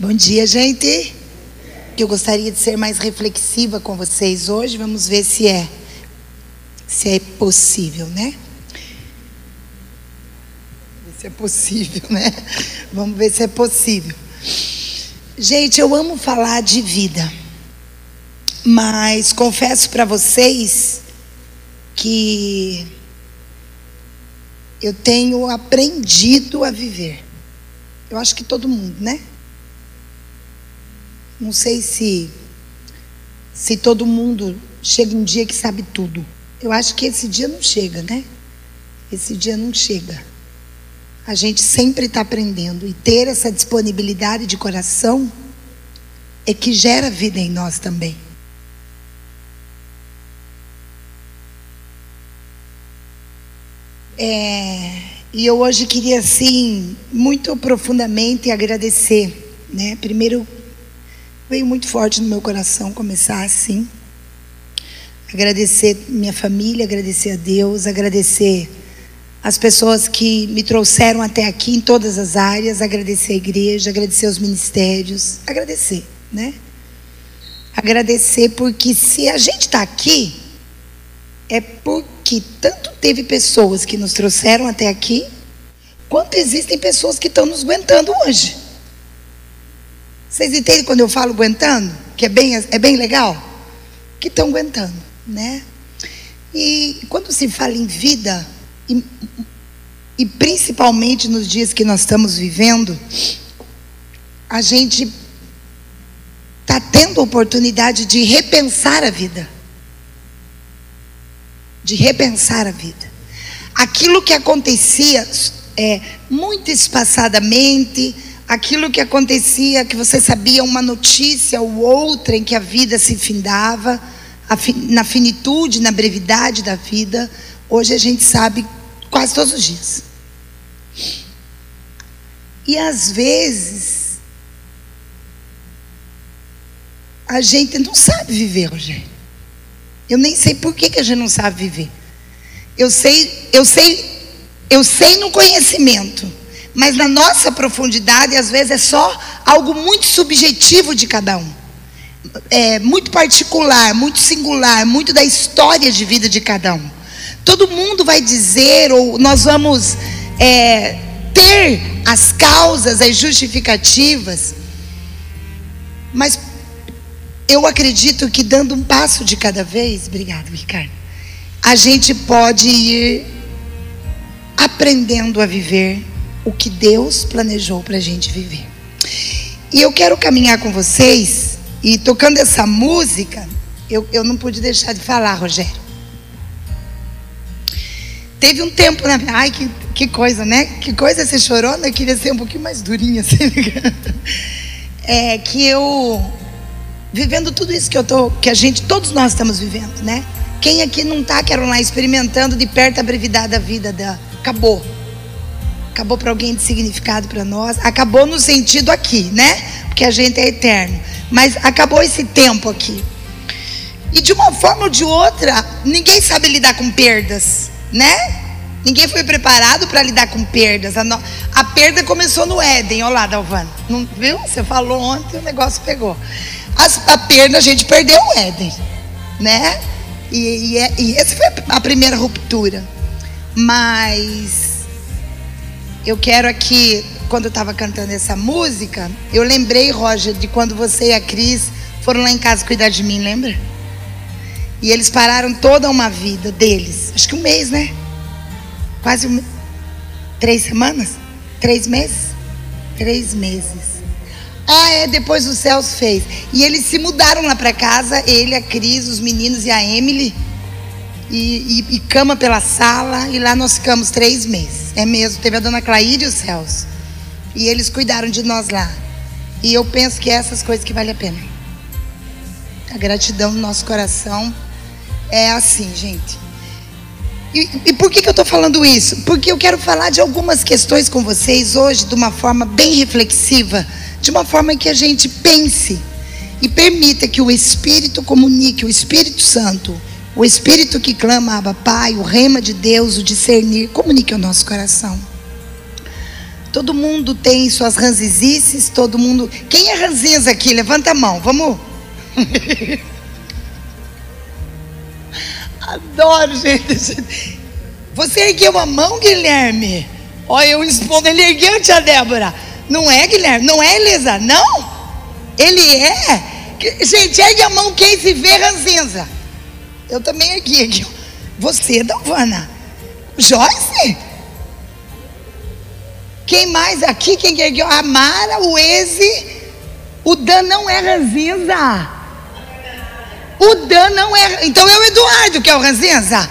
Bom dia, gente. Eu gostaria de ser mais reflexiva com vocês hoje. Vamos ver se é se é possível, né? Se é possível, né? Vamos ver se é possível. Gente, eu amo falar de vida. Mas confesso para vocês que eu tenho aprendido a viver. Eu acho que todo mundo, né? Não sei se se todo mundo chega um dia que sabe tudo. Eu acho que esse dia não chega, né? Esse dia não chega. A gente sempre está aprendendo e ter essa disponibilidade de coração é que gera vida em nós também. É, e eu hoje queria, assim, muito profundamente agradecer. Né? Primeiro, veio muito forte no meu coração começar assim. Agradecer minha família, agradecer a Deus, agradecer as pessoas que me trouxeram até aqui em todas as áreas, agradecer a igreja, agradecer os ministérios, agradecer, né? Agradecer porque se a gente está aqui, é porque tanto teve pessoas que nos trouxeram até aqui, quanto existem pessoas que estão nos aguentando hoje. Vocês entendem quando eu falo aguentando? Que é bem, é bem legal? Que estão aguentando, né? E quando se fala em vida, e, e principalmente nos dias que nós estamos vivendo, a gente está tendo a oportunidade de repensar a vida de repensar a vida. Aquilo que acontecia é, muito espaçadamente, aquilo que acontecia, que você sabia uma notícia ou outra em que a vida se findava, na finitude, na brevidade da vida, hoje a gente sabe quase todos os dias. E às vezes, a gente não sabe viver, Rogério. Eu nem sei por que, que a gente não sabe viver. Eu sei, eu sei, eu sei no conhecimento, mas na nossa profundidade, às vezes é só algo muito subjetivo de cada um. É muito particular, muito singular, muito da história de vida de cada um. Todo mundo vai dizer, ou nós vamos é, ter as causas, as justificativas, mas eu acredito que dando um passo de cada vez, obrigado, Ricardo, a gente pode ir aprendendo a viver o que Deus planejou para a gente viver. E eu quero caminhar com vocês, e tocando essa música, eu, eu não pude deixar de falar, Rogério. Teve um tempo na minha. Ai, que, que coisa, né? Que coisa você chorou, né? Eu queria ser um pouquinho mais durinha, assim. É que eu vivendo tudo isso que eu tô, que a gente, todos nós estamos vivendo, né? Quem aqui não está, quero lá, experimentando de perto a brevidade da vida da acabou. Acabou para alguém de significado para nós. Acabou no sentido aqui, né? Porque a gente é eterno. Mas acabou esse tempo aqui. E de uma forma ou de outra, ninguém sabe lidar com perdas, né? Ninguém foi preparado para lidar com perdas. A, no... a, perda começou no Éden. Olha lá, Dalvano. Não viu? Você falou ontem, o negócio pegou. As, a perda a gente perdeu o Éden, né? E, e, é, e essa foi a primeira ruptura. Mas eu quero aqui, quando eu estava cantando essa música, eu lembrei, Roger, de quando você e a Cris foram lá em casa cuidar de mim, lembra? E eles pararam toda uma vida deles, acho que um mês, né? Quase um, três semanas? Três meses? Três meses. Ah, é, depois o Celso fez. E eles se mudaram lá para casa, ele, a Cris, os meninos e a Emily. E, e, e, cama pela sala, e lá nós ficamos três meses. É mesmo, teve a dona Claíde e o Celso. E eles cuidaram de nós lá. E eu penso que é essas coisas que vale a pena. A gratidão no nosso coração é assim, gente. E, e por que, que eu estou falando isso? Porque eu quero falar de algumas questões com vocês hoje de uma forma bem reflexiva de uma forma que a gente pense e permita que o Espírito comunique, o Espírito Santo, o Espírito que clama, Abba Pai, o rema de Deus, o discernir, comunique ao nosso coração. Todo mundo tem suas ranzizices, todo mundo. Quem é ranzinhas aqui? Levanta a mão, vamos. Adoro, gente. Você ergueu a mão, Guilherme? Olha, eu expondo, ele ergueu, tia Débora. Não é, Guilherme? Não é, Elisa? Não? Ele é? Gente, ergue a mão quem se vê ranzinza. Eu também ergui aqui. Você, Dalvana. Joyce? Quem mais aqui? Quem ergueu? A Mara, o Eze. O Dan não é ranzinza. O Dan não é. Então é o Eduardo que é o ranzinza.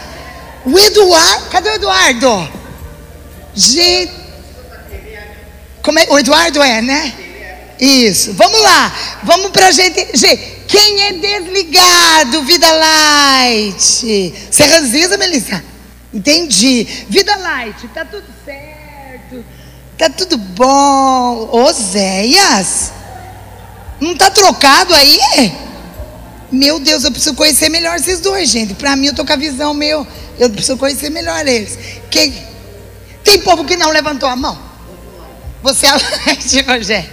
O Eduardo. Cadê o Eduardo? Gente. Como é? O Eduardo é, né? Isso. Vamos lá. Vamos pra gente. Gente, quem é desligado? Vida light. Você ranzinza, Melissa? Entendi. Vida light, tá tudo certo. Tá tudo bom. Oséias? Não tá trocado aí? Meu Deus, eu preciso conhecer melhor esses dois, gente. Para mim, eu tô com a visão meu. Eu preciso conhecer melhor eles. Quem... Tem povo que não levantou a mão. Você é light, Rogério.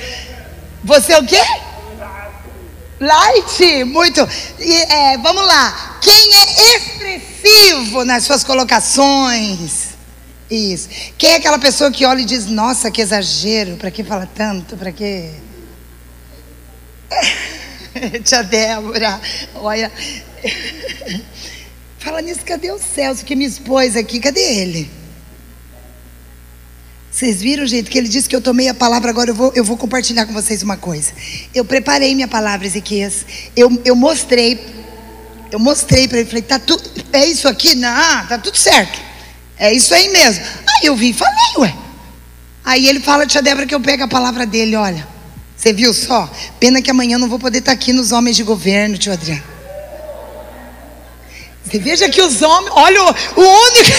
Você é o quê? Light, muito. E, é, vamos lá. Quem é expressivo nas suas colocações? Isso. Quem é aquela pessoa que olha e diz: Nossa, que exagero, para que fala tanto? Para que. Tia Débora, olha. Fala nisso, cadê o Celso que me expôs aqui? Cadê ele? Vocês viram, gente, que ele disse que eu tomei a palavra, agora eu vou, eu vou compartilhar com vocês uma coisa. Eu preparei minha palavra, Ezequias. Eu, eu mostrei, eu mostrei para ele, falei, tá tudo, é isso aqui? Não, tá tudo certo. É isso aí mesmo. Aí eu vim e falei, ué. Aí ele fala, tia Débora, que eu pego a palavra dele, olha. Você viu só? Pena que amanhã eu não vou poder estar aqui nos homens de governo, tio Adriano. Você veja que os homens, olha, o, único.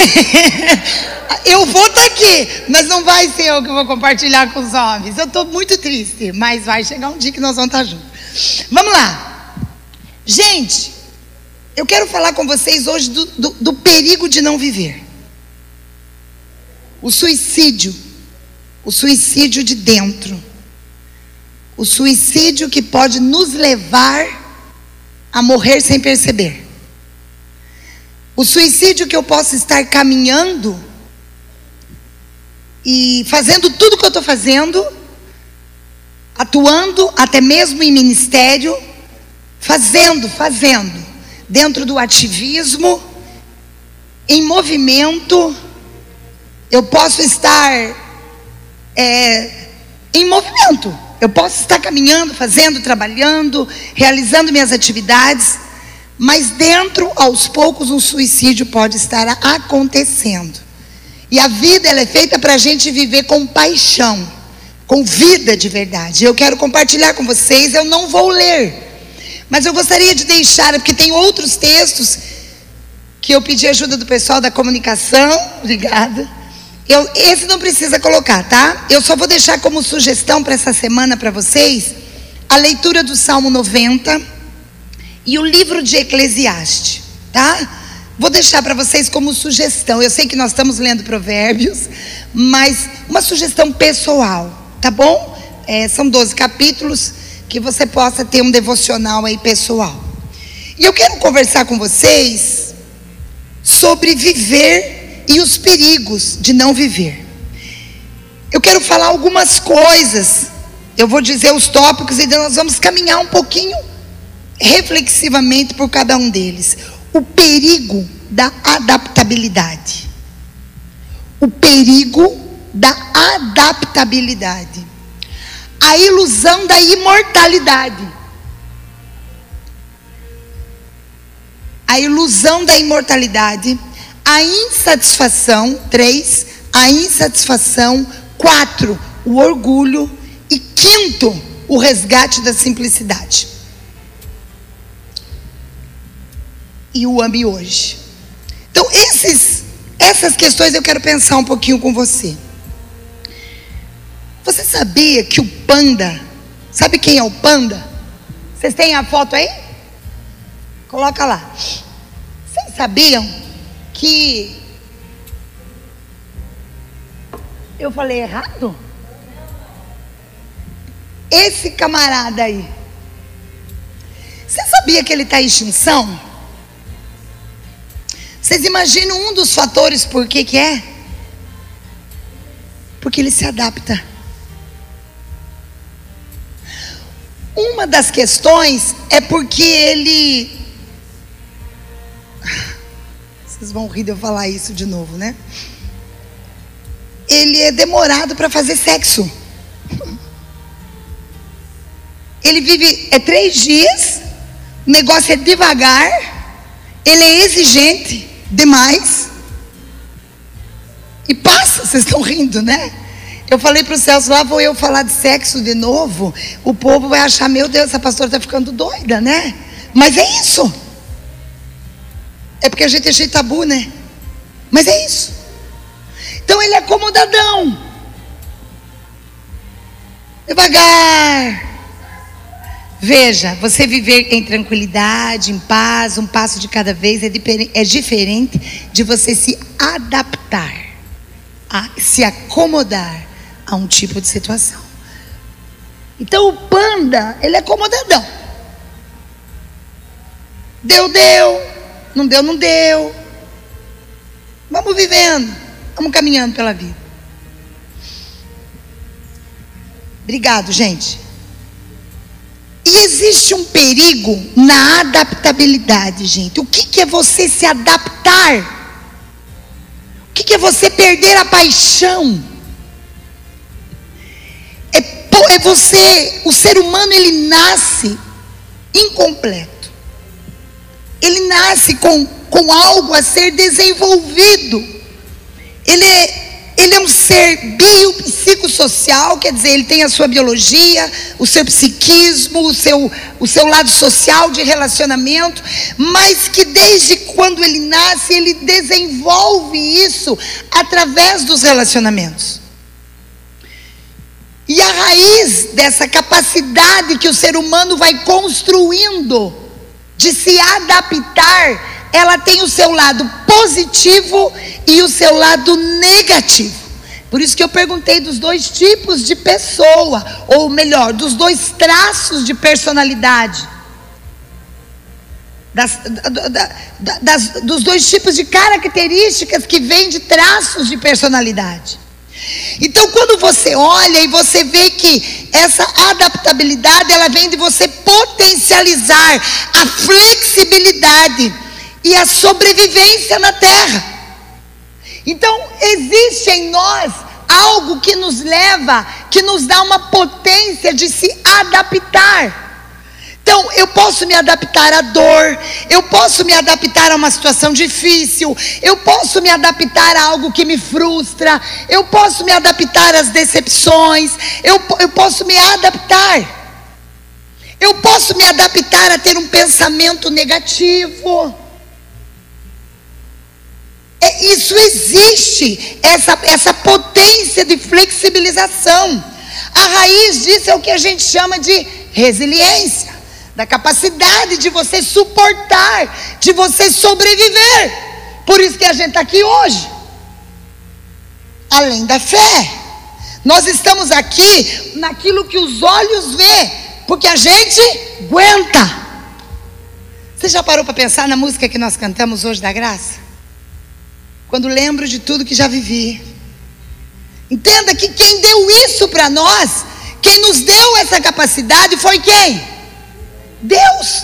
eu vou estar aqui, mas não vai ser eu que vou compartilhar com os homens. Eu estou muito triste, mas vai chegar um dia que nós vamos estar juntos. Vamos lá. Gente, eu quero falar com vocês hoje do, do, do perigo de não viver. O suicídio. O suicídio de dentro. O suicídio que pode nos levar a morrer sem perceber. O suicídio que eu posso estar caminhando e fazendo tudo que eu estou fazendo, atuando até mesmo em ministério, fazendo, fazendo, dentro do ativismo, em movimento, eu posso estar é, em movimento. Eu posso estar caminhando, fazendo, trabalhando, realizando minhas atividades, mas dentro, aos poucos, um suicídio pode estar acontecendo. E a vida ela é feita para a gente viver com paixão, com vida de verdade. Eu quero compartilhar com vocês, eu não vou ler, mas eu gostaria de deixar, porque tem outros textos que eu pedi ajuda do pessoal da comunicação, obrigada. Eu, esse não precisa colocar, tá? Eu só vou deixar como sugestão para essa semana para vocês a leitura do Salmo 90 e o livro de Eclesiastes, tá? Vou deixar para vocês como sugestão. Eu sei que nós estamos lendo Provérbios, mas uma sugestão pessoal, tá bom? É, são 12 capítulos que você possa ter um devocional aí pessoal. E eu quero conversar com vocês sobre viver e os perigos de não viver. Eu quero falar algumas coisas. Eu vou dizer os tópicos e nós vamos caminhar um pouquinho reflexivamente por cada um deles. O perigo da adaptabilidade. O perigo da adaptabilidade. A ilusão da imortalidade. A ilusão da imortalidade. A insatisfação. Três. A insatisfação. Quatro. O orgulho. E quinto, o resgate da simplicidade. E o ame hoje. Então, esses, essas questões eu quero pensar um pouquinho com você. Você sabia que o panda, sabe quem é o panda? Vocês têm a foto aí? Coloca lá. Vocês sabiam que. Eu falei errado? esse camarada aí. Você sabia que ele está em extinção? Vocês imaginam um dos fatores por que que é? Porque ele se adapta. Uma das questões é porque ele. Vocês vão rir de eu falar isso de novo, né? Ele é demorado para fazer sexo. Ele vive é três dias, o negócio é devagar, ele é exigente demais. E passa, vocês estão rindo, né? Eu falei para o Celso, lá vou eu falar de sexo de novo. O povo vai achar, meu Deus, essa pastora está ficando doida, né? Mas é isso. É porque a gente é cheio de tabu, né? Mas é isso. Então ele é acomodadão. Devagar. Veja, você viver em tranquilidade, em paz, um passo de cada vez é, é diferente de você se adaptar, a se acomodar a um tipo de situação. Então o panda, ele é acomodadão. Deu, deu. Não deu, não deu. Vamos vivendo. Vamos caminhando pela vida. Obrigado, gente. E existe um perigo na adaptabilidade, gente. O que, que é você se adaptar? O que, que é você perder a paixão? É, é você, o ser humano, ele nasce incompleto. Ele nasce com, com algo a ser desenvolvido. Ele é ele é um ser biopsicossocial, quer dizer, ele tem a sua biologia, o seu psiquismo, o seu, o seu lado social de relacionamento, mas que desde quando ele nasce, ele desenvolve isso através dos relacionamentos. E a raiz dessa capacidade que o ser humano vai construindo de se adaptar ela tem o seu lado positivo e o seu lado negativo. Por isso que eu perguntei dos dois tipos de pessoa, ou melhor, dos dois traços de personalidade. Das, da, da, das, dos dois tipos de características que vêm de traços de personalidade. Então, quando você olha e você vê que essa adaptabilidade ela vem de você potencializar a flexibilidade e a sobrevivência na terra. Então, existe em nós algo que nos leva, que nos dá uma potência de se adaptar. Então, eu posso me adaptar à dor, eu posso me adaptar a uma situação difícil, eu posso me adaptar a algo que me frustra, eu posso me adaptar às decepções, eu, eu posso me adaptar. Eu posso me adaptar a ter um pensamento negativo. É, isso existe, essa, essa potência de flexibilização. A raiz disso é o que a gente chama de resiliência, da capacidade de você suportar, de você sobreviver. Por isso que a gente está aqui hoje. Além da fé, nós estamos aqui naquilo que os olhos vê, porque a gente aguenta. Você já parou para pensar na música que nós cantamos hoje da graça? Quando lembro de tudo que já vivi. Entenda que quem deu isso para nós, quem nos deu essa capacidade foi quem? Deus.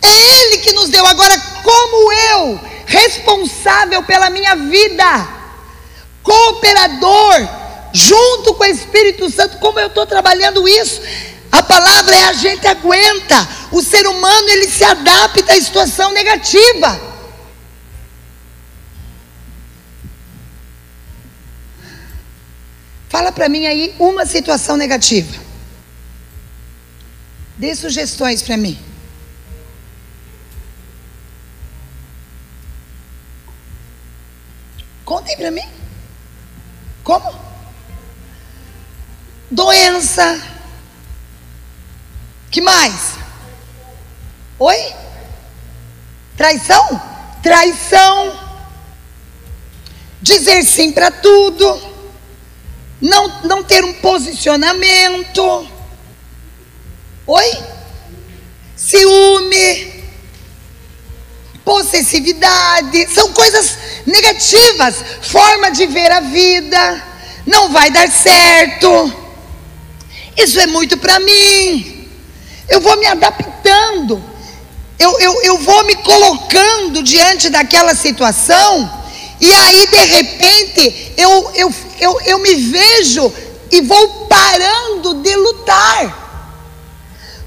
É Ele que nos deu. Agora, como eu, responsável pela minha vida, cooperador, junto com o Espírito Santo, como eu estou trabalhando isso? A palavra é a gente aguenta. O ser humano ele se adapta à situação negativa. Fala para mim aí uma situação negativa. Dê sugestões para mim. Contem para mim. Como? Doença. Que mais? Oi? Traição? Traição. Dizer sim para tudo não, não ter um posicionamento. Oi? Ciúme, possessividade, são coisas negativas, forma de ver a vida, não vai dar certo. Isso é muito para mim. Eu vou me adaptando, eu, eu, eu vou me colocando diante daquela situação, e aí de repente eu, eu, eu, eu me vejo e vou parando de lutar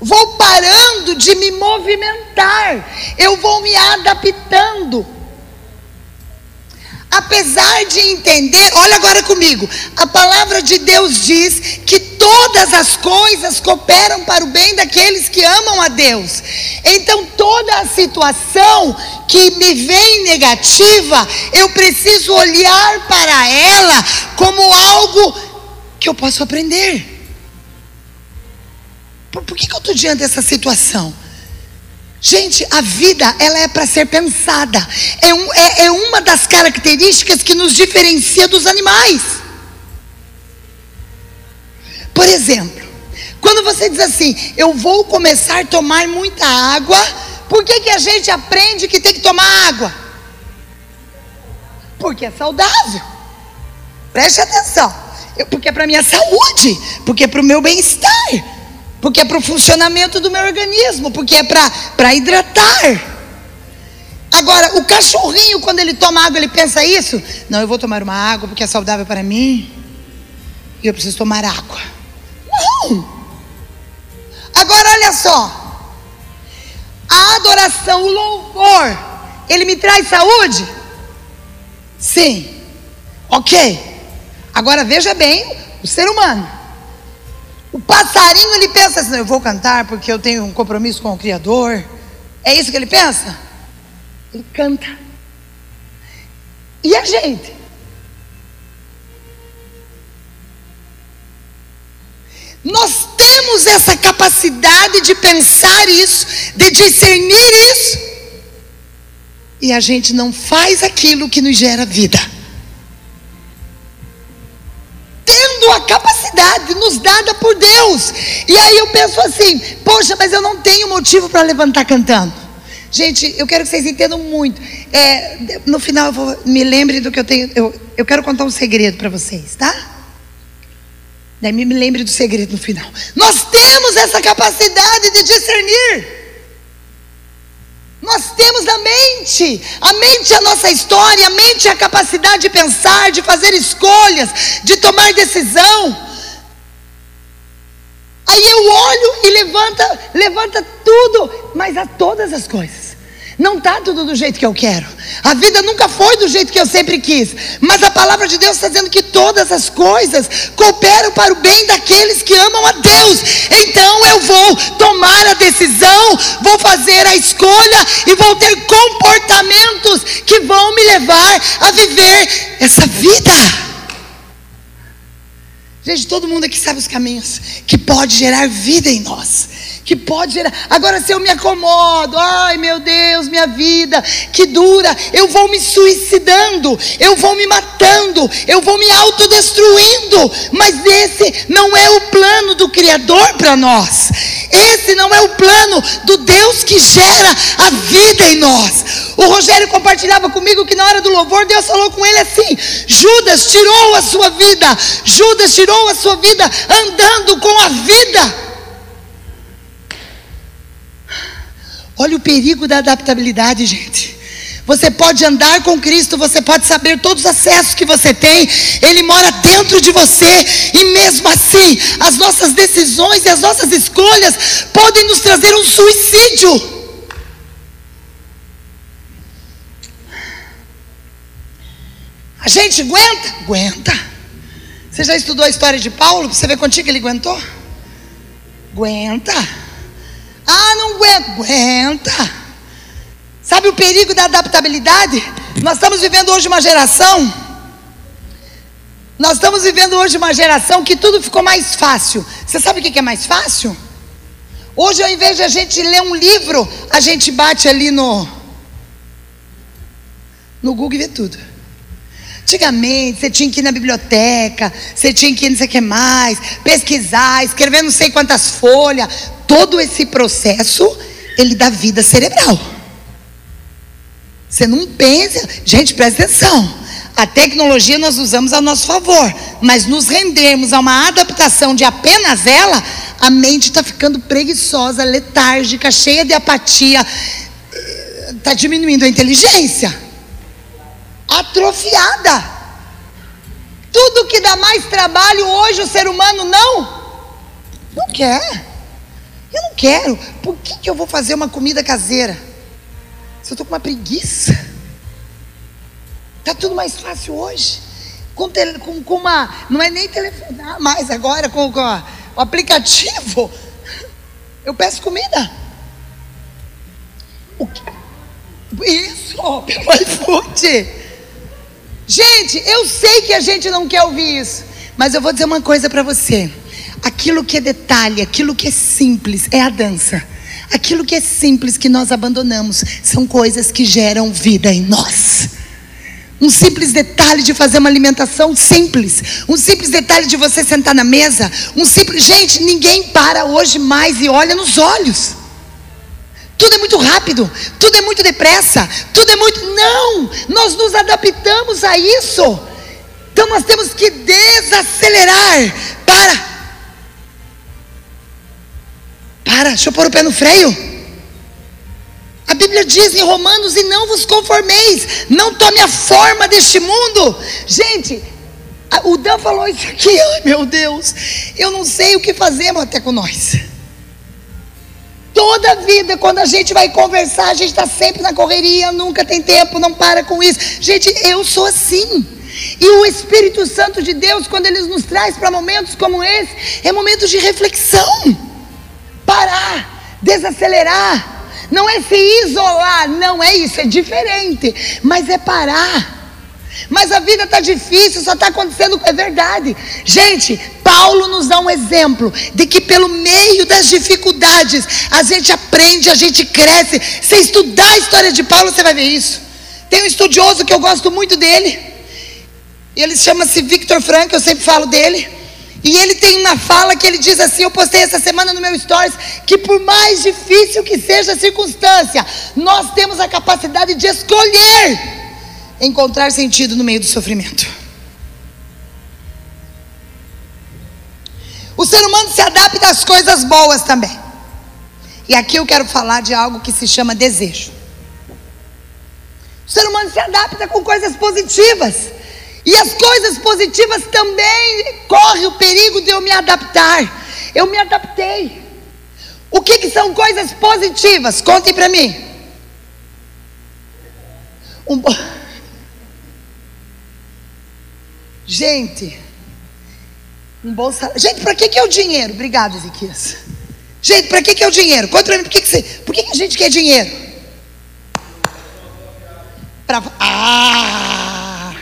vou parando de me movimentar, eu vou me adaptando. Apesar de entender, olha agora comigo, a palavra de Deus diz que todas as coisas cooperam para o bem daqueles que amam a Deus. Então, toda a situação que me vem negativa, eu preciso olhar para ela como algo que eu posso aprender. Por, por que, que eu estou diante dessa situação? Gente, a vida ela é para ser pensada. É, um, é, é uma das características que nos diferencia dos animais. Por exemplo, quando você diz assim, eu vou começar a tomar muita água, por que, que a gente aprende que tem que tomar água? Porque é saudável. Preste atenção. Eu, porque é para minha saúde, porque é para o meu bem-estar porque é para o funcionamento do meu organismo, porque é para hidratar. Agora, o cachorrinho, quando ele toma água, ele pensa isso? Não, eu vou tomar uma água porque é saudável para mim. E eu preciso tomar água. Não! Agora, olha só. A adoração, o louvor, ele me traz saúde? Sim. Ok. Agora veja bem o ser humano. O passarinho ele pensa assim: eu vou cantar porque eu tenho um compromisso com o Criador. É isso que ele pensa? Ele canta. E a gente? Nós temos essa capacidade de pensar isso, de discernir isso, e a gente não faz aquilo que nos gera vida. Nos dada por Deus. E aí eu penso assim: poxa, mas eu não tenho motivo para levantar cantando. Gente, eu quero que vocês entendam muito. É, no final, eu vou, me lembre do que eu tenho. Eu, eu quero contar um segredo para vocês, tá? Daí me, lembre do segredo no final. Nós temos essa capacidade de discernir. Nós temos a mente, a mente é a nossa história, a mente é a capacidade de pensar, de fazer escolhas, de tomar decisão. Aí eu olho e levanta, levanta tudo, mas a todas as coisas. Não está tudo do jeito que eu quero. A vida nunca foi do jeito que eu sempre quis. Mas a palavra de Deus está dizendo que todas as coisas cooperam para o bem daqueles que amam a Deus. Então eu vou tomar a decisão, vou fazer a escolha e vou ter comportamentos que vão me levar a viver essa vida. Gente, todo mundo aqui sabe os caminhos que pode gerar vida em nós que pode gerar. Agora, se eu me acomodo, ai meu Deus, minha vida, que dura, eu vou me suicidando, eu vou me matando, eu vou me autodestruindo. Mas esse não é o plano do Criador para nós. Esse não é o plano do Deus que gera a vida em nós. O Rogério compartilhava comigo que na hora do louvor Deus falou com ele assim: Judas tirou a sua vida, Judas tirou a sua vida andando com a vida Olha o perigo da adaptabilidade, gente. Você pode andar com Cristo, você pode saber todos os acessos que você tem, Ele mora dentro de você, e mesmo assim, as nossas decisões e as nossas escolhas podem nos trazer um suicídio. A gente aguenta? Aguenta. Você já estudou a história de Paulo? Você vê quanto que ele aguentou? Aguenta. Ah, não aguenta. Sabe o perigo da adaptabilidade? Nós estamos vivendo hoje uma geração. Nós estamos vivendo hoje uma geração que tudo ficou mais fácil. Você sabe o que é mais fácil? Hoje, ao invés de a gente ler um livro, a gente bate ali no, no Google e vê tudo. Antigamente, você tinha que ir na biblioteca, você tinha que ir não sei o que mais, pesquisar, escrever não sei quantas folhas. Todo esse processo, ele dá vida cerebral. Você não pensa. Gente, presta atenção. A tecnologia nós usamos a nosso favor, mas nos rendermos a uma adaptação de apenas ela, a mente está ficando preguiçosa, letárgica, cheia de apatia, está diminuindo a inteligência atrofiada. Tudo que dá mais trabalho hoje o ser humano não não quer. Eu não quero. Por que, que eu vou fazer uma comida caseira? Se eu estou com uma preguiça. Está tudo mais fácil hoje. Com, tele, com, com, uma. Não é nem telefonar mais agora, com, com a, o aplicativo. Eu peço comida. O que? Isso, pelo iFood. Gente, eu sei que a gente não quer ouvir isso, mas eu vou dizer uma coisa para você. Aquilo que é detalhe, aquilo que é simples é a dança. Aquilo que é simples que nós abandonamos são coisas que geram vida em nós. Um simples detalhe de fazer uma alimentação simples, um simples detalhe de você sentar na mesa, um simples, gente, ninguém para hoje mais e olha nos olhos. Tudo é muito rápido, tudo é muito depressa, tudo é muito. Não! Nós nos adaptamos a isso. Então nós temos que desacelerar para. Para, deixa eu pôr o pé no freio. A Bíblia diz em Romanos: e não vos conformeis, não tome a forma deste mundo. Gente, o Dan falou isso aqui, ai meu Deus, eu não sei o que fazemos até com nós. Toda vida, quando a gente vai conversar, a gente está sempre na correria, nunca tem tempo, não para com isso. Gente, eu sou assim. E o Espírito Santo de Deus, quando Ele nos traz para momentos como esse, é momentos de reflexão. Parar, desacelerar. Não é se isolar, não é isso, é diferente. Mas é parar mas a vida está difícil, só está acontecendo, é verdade. Gente, Paulo nos dá um exemplo de que pelo meio das dificuldades a gente aprende, a gente cresce. Se estudar a história de Paulo, você vai ver isso. Tem um estudioso que eu gosto muito dele. Ele chama-se Victor Frank, eu sempre falo dele. E ele tem uma fala que ele diz assim: Eu postei essa semana no meu stories que, por mais difícil que seja a circunstância, nós temos a capacidade de escolher encontrar sentido no meio do sofrimento. O ser humano se adapta às coisas boas também. E aqui eu quero falar de algo que se chama desejo. O ser humano se adapta com coisas positivas. E as coisas positivas também corre o perigo de eu me adaptar. Eu me adaptei. O que, que são coisas positivas? Contem para mim. Um Gente, um bom salário. Gente, para que, que é o dinheiro? Obrigado, Ezequias. Gente, para que, que é o dinheiro? Conta para mim, por que, que, você, por que, que a gente quer dinheiro? Pra, ah!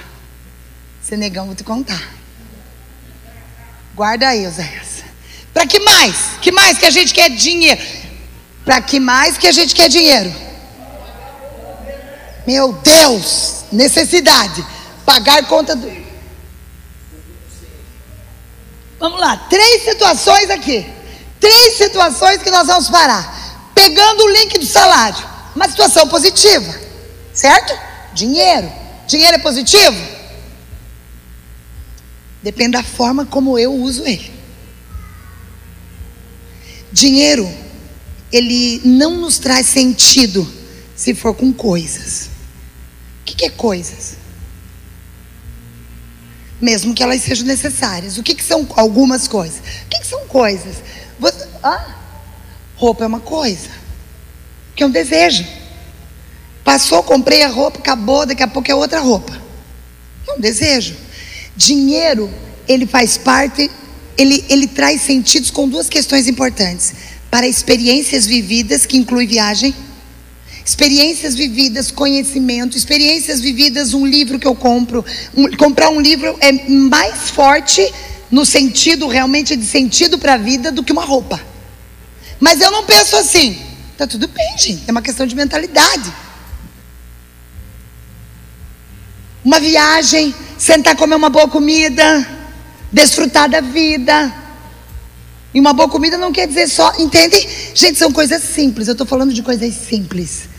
Senegão, vou te contar. Guarda aí, Oséias. Para que mais? Que mais que a gente quer dinheiro? Para que mais que a gente quer dinheiro? Meu Deus, necessidade. Pagar conta do. Vamos lá, três situações aqui. Três situações que nós vamos parar. Pegando o link do salário. Uma situação positiva. Certo? Dinheiro. Dinheiro é positivo? Depende da forma como eu uso ele. Dinheiro, ele não nos traz sentido se for com coisas. O que, é coisas? Mesmo que elas sejam necessárias. O que, que são algumas coisas? O que, que são coisas? Você, ah, roupa é uma coisa, que é um desejo. Passou, comprei a roupa, acabou, daqui a pouco é outra roupa. É um desejo. Dinheiro, ele faz parte, ele, ele traz sentidos com duas questões importantes. Para experiências vividas, que inclui viagem, Experiências vividas, conhecimento, experiências vividas, um livro que eu compro. Um, comprar um livro é mais forte no sentido realmente de sentido para a vida do que uma roupa. Mas eu não penso assim. Tá tudo bem, gente. É uma questão de mentalidade. Uma viagem, sentar comer uma boa comida, desfrutar da vida. E uma boa comida não quer dizer só, entende? Gente, são coisas simples. Eu estou falando de coisas simples.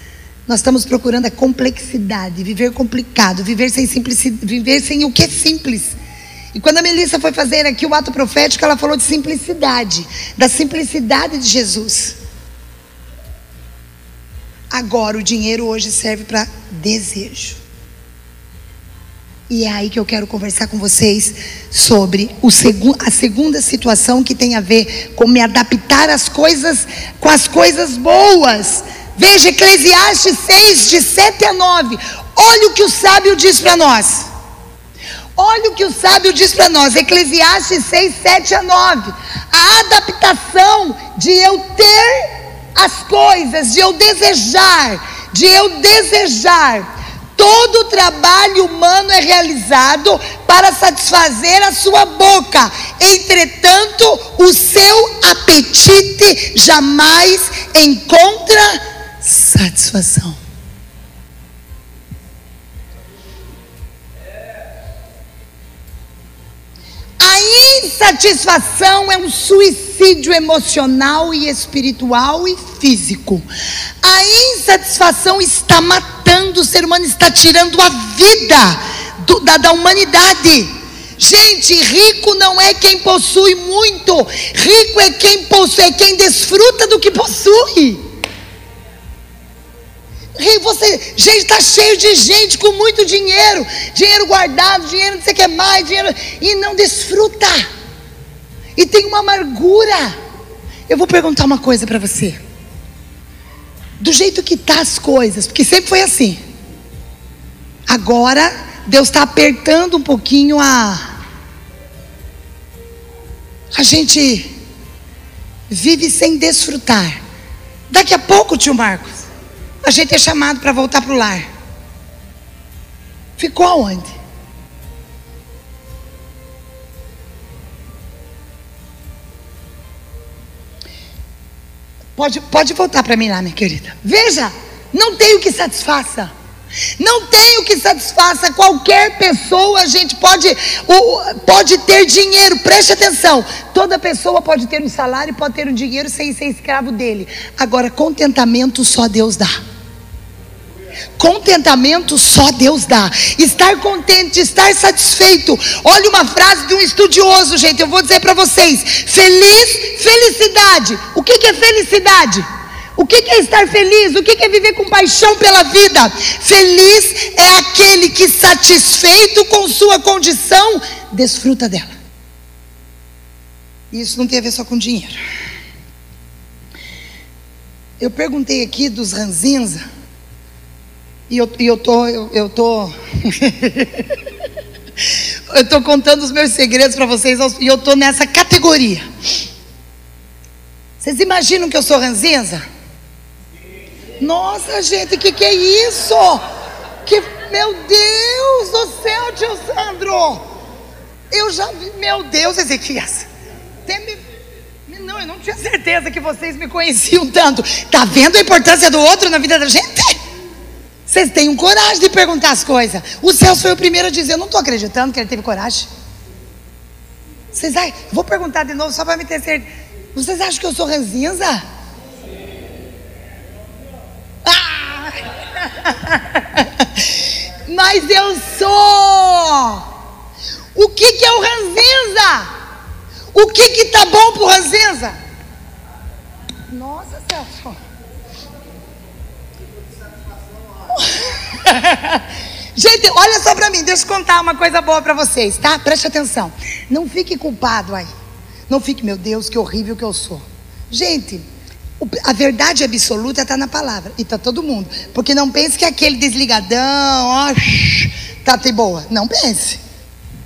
Nós estamos procurando a complexidade, viver complicado, viver sem simplicidade, viver sem o que é simples. E quando a Melissa foi fazer aqui o ato profético, ela falou de simplicidade, da simplicidade de Jesus. Agora, o dinheiro hoje serve para desejo. E é aí que eu quero conversar com vocês sobre segu a segunda situação que tem a ver com me adaptar às coisas, com as coisas boas. Veja Eclesiastes 6, de 7 a 9. Olha o que o sábio diz para nós. Olha o que o sábio diz para nós, Eclesiastes 6, 7 a 9. A adaptação de eu ter as coisas, de eu desejar, de eu desejar. Todo trabalho humano é realizado para satisfazer a sua boca, entretanto, o seu apetite jamais encontra satisfação. A insatisfação é um suicídio emocional e espiritual e físico. A insatisfação está matando o ser humano, está tirando a vida do, da, da humanidade. Gente, rico não é quem possui muito, rico é quem possui, é quem desfruta do que possui. Você, gente, está cheio de gente com muito dinheiro, dinheiro guardado, dinheiro não sei o que mais, dinheiro, e não desfruta. E tem uma amargura. Eu vou perguntar uma coisa para você. Do jeito que tá as coisas, porque sempre foi assim. Agora Deus está apertando um pouquinho a a gente vive sem desfrutar. Daqui a pouco, tio Marcos, a gente é chamado para voltar para o lar. Ficou aonde? Pode, pode voltar para mim lá, minha querida. Veja, não tem o que satisfaça. Não tem o que satisfaça qualquer pessoa. A gente pode, pode ter dinheiro, preste atenção. Toda pessoa pode ter um salário, pode ter um dinheiro sem ser escravo dele. Agora, contentamento só Deus dá. Contentamento só Deus dá. Estar contente, estar satisfeito. Olha uma frase de um estudioso, gente. Eu vou dizer para vocês: feliz, felicidade. O que, que é felicidade? O que, é estar feliz? O que, que é viver com paixão pela vida? Feliz é aquele que, satisfeito com sua condição, desfruta dela. Isso não tem a ver só com dinheiro. Eu perguntei aqui dos ranzinza e eu, e eu tô, eu, eu tô. eu tô contando os meus segredos para vocês e eu tô nessa categoria. Vocês imaginam que eu sou ranzinza? Nossa, gente, que que é isso? Que meu Deus do céu, tio Sandro! Eu já vi, meu Deus, Ezequias. Não, eu não tinha certeza que vocês me conheciam tanto. Tá vendo a importância do outro na vida da gente? Vocês tenham coragem de perguntar as coisas. O Celso foi o primeiro a dizer: Eu não estou acreditando que ele teve coragem. Vocês acham? Vou perguntar de novo só para me ter certeza. Vocês acham que eu sou ranzinza? Ah! Mas eu sou. O que, que é o ranzinza? O que que tá bom pro ranzinza? Nossa, Celso. Gente, olha só para mim, deixa eu contar uma coisa boa para vocês, tá? Preste atenção. Não fique culpado aí. Não fique, meu Deus, que horrível que eu sou. Gente, a verdade absoluta está na palavra. E está todo mundo. Porque não pense que aquele desligadão, ó, tá de boa. Não pense.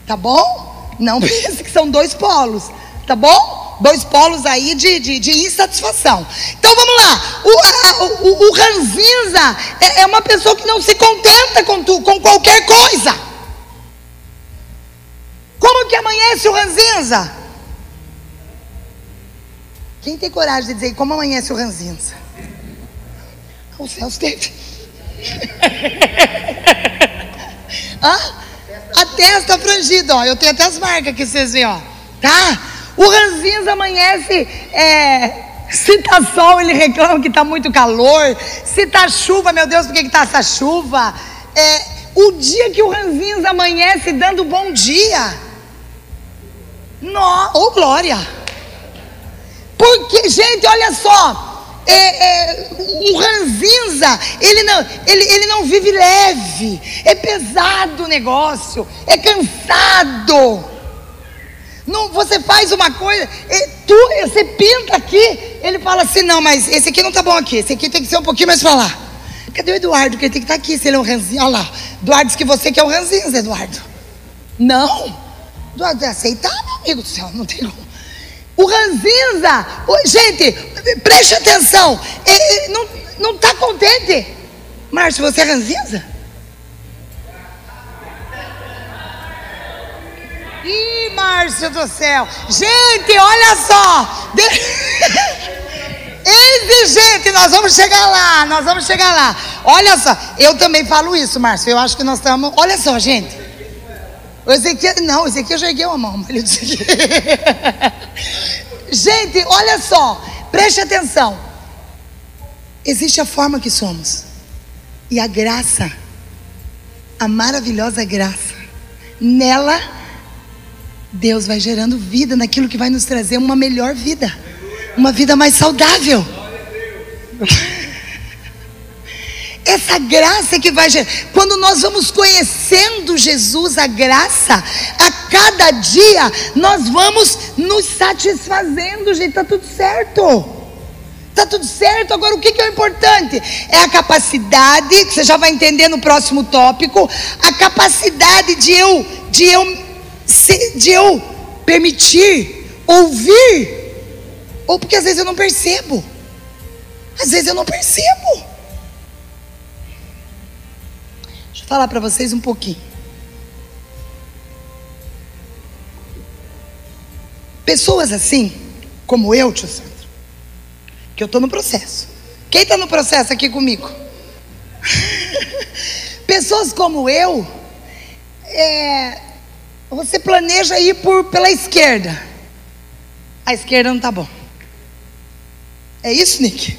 Tá bom? Não pense que são dois polos. Tá bom? Dois polos aí de, de, de insatisfação. Então vamos lá. O, a, o, o ranzinza é, é, uma pessoa que não se contenta com, tu, com qualquer coisa. Como que amanhece o ranzinza? Quem tem coragem de dizer como amanhece o ranzinza? O Celso teve. Hã? a testa frangida, ó. Eu tenho até as marcas que vocês veem, ó. Tá? O ranzinza amanhece, é, se tá sol, ele reclama que tá muito calor. Se tá chuva, meu Deus, por que, que tá essa chuva? É, o dia que o ranzinza amanhece dando bom dia. Ô oh, glória! Porque, gente, olha só. É, é, o ranzinza, ele não, ele, ele não vive leve, é pesado o negócio, é cansado. Não, você faz uma coisa, tu, você pinta aqui, ele fala assim: não, mas esse aqui não tá bom aqui, esse aqui tem que ser um pouquinho mais para lá. Cadê o Eduardo? Que ele tem que estar tá aqui, se ele é um ranzinho. Olha lá, Eduardo disse que você quer um ranzinho, Eduardo. Não, Eduardo, é aceitar, meu amigo do céu, não tem como. O ranzinza, gente, preste atenção, ele não está contente. Márcio, você é ranzinza? Ih, Márcio do céu. Gente, olha só. Exigente, nós vamos chegar lá, nós vamos chegar lá. Olha só, eu também falo isso, Márcio. Eu acho que nós estamos. Olha só, gente. O Ezequiel, não, o Ezequiel já ergueu a mão. Ele disse. Gente, olha só, preste atenção. Existe a forma que somos, e a graça, a maravilhosa graça, nela, Deus vai gerando vida naquilo que vai nos trazer uma melhor vida, uma vida mais saudável. essa graça que vai quando nós vamos conhecendo Jesus, a graça, a cada dia nós vamos nos satisfazendo, gente, tá tudo certo. Tá tudo certo. Agora o que, que é o importante? É a capacidade, que você já vai entender no próximo tópico, a capacidade de eu de eu de eu permitir ouvir ou porque às vezes eu não percebo. Às vezes eu não percebo. falar para vocês um pouquinho. Pessoas assim, como eu, tio Sandro, que eu estou no processo. Quem está no processo aqui comigo? Pessoas como eu, é, você planeja ir por, pela esquerda. A esquerda não está bom. É isso, Nick?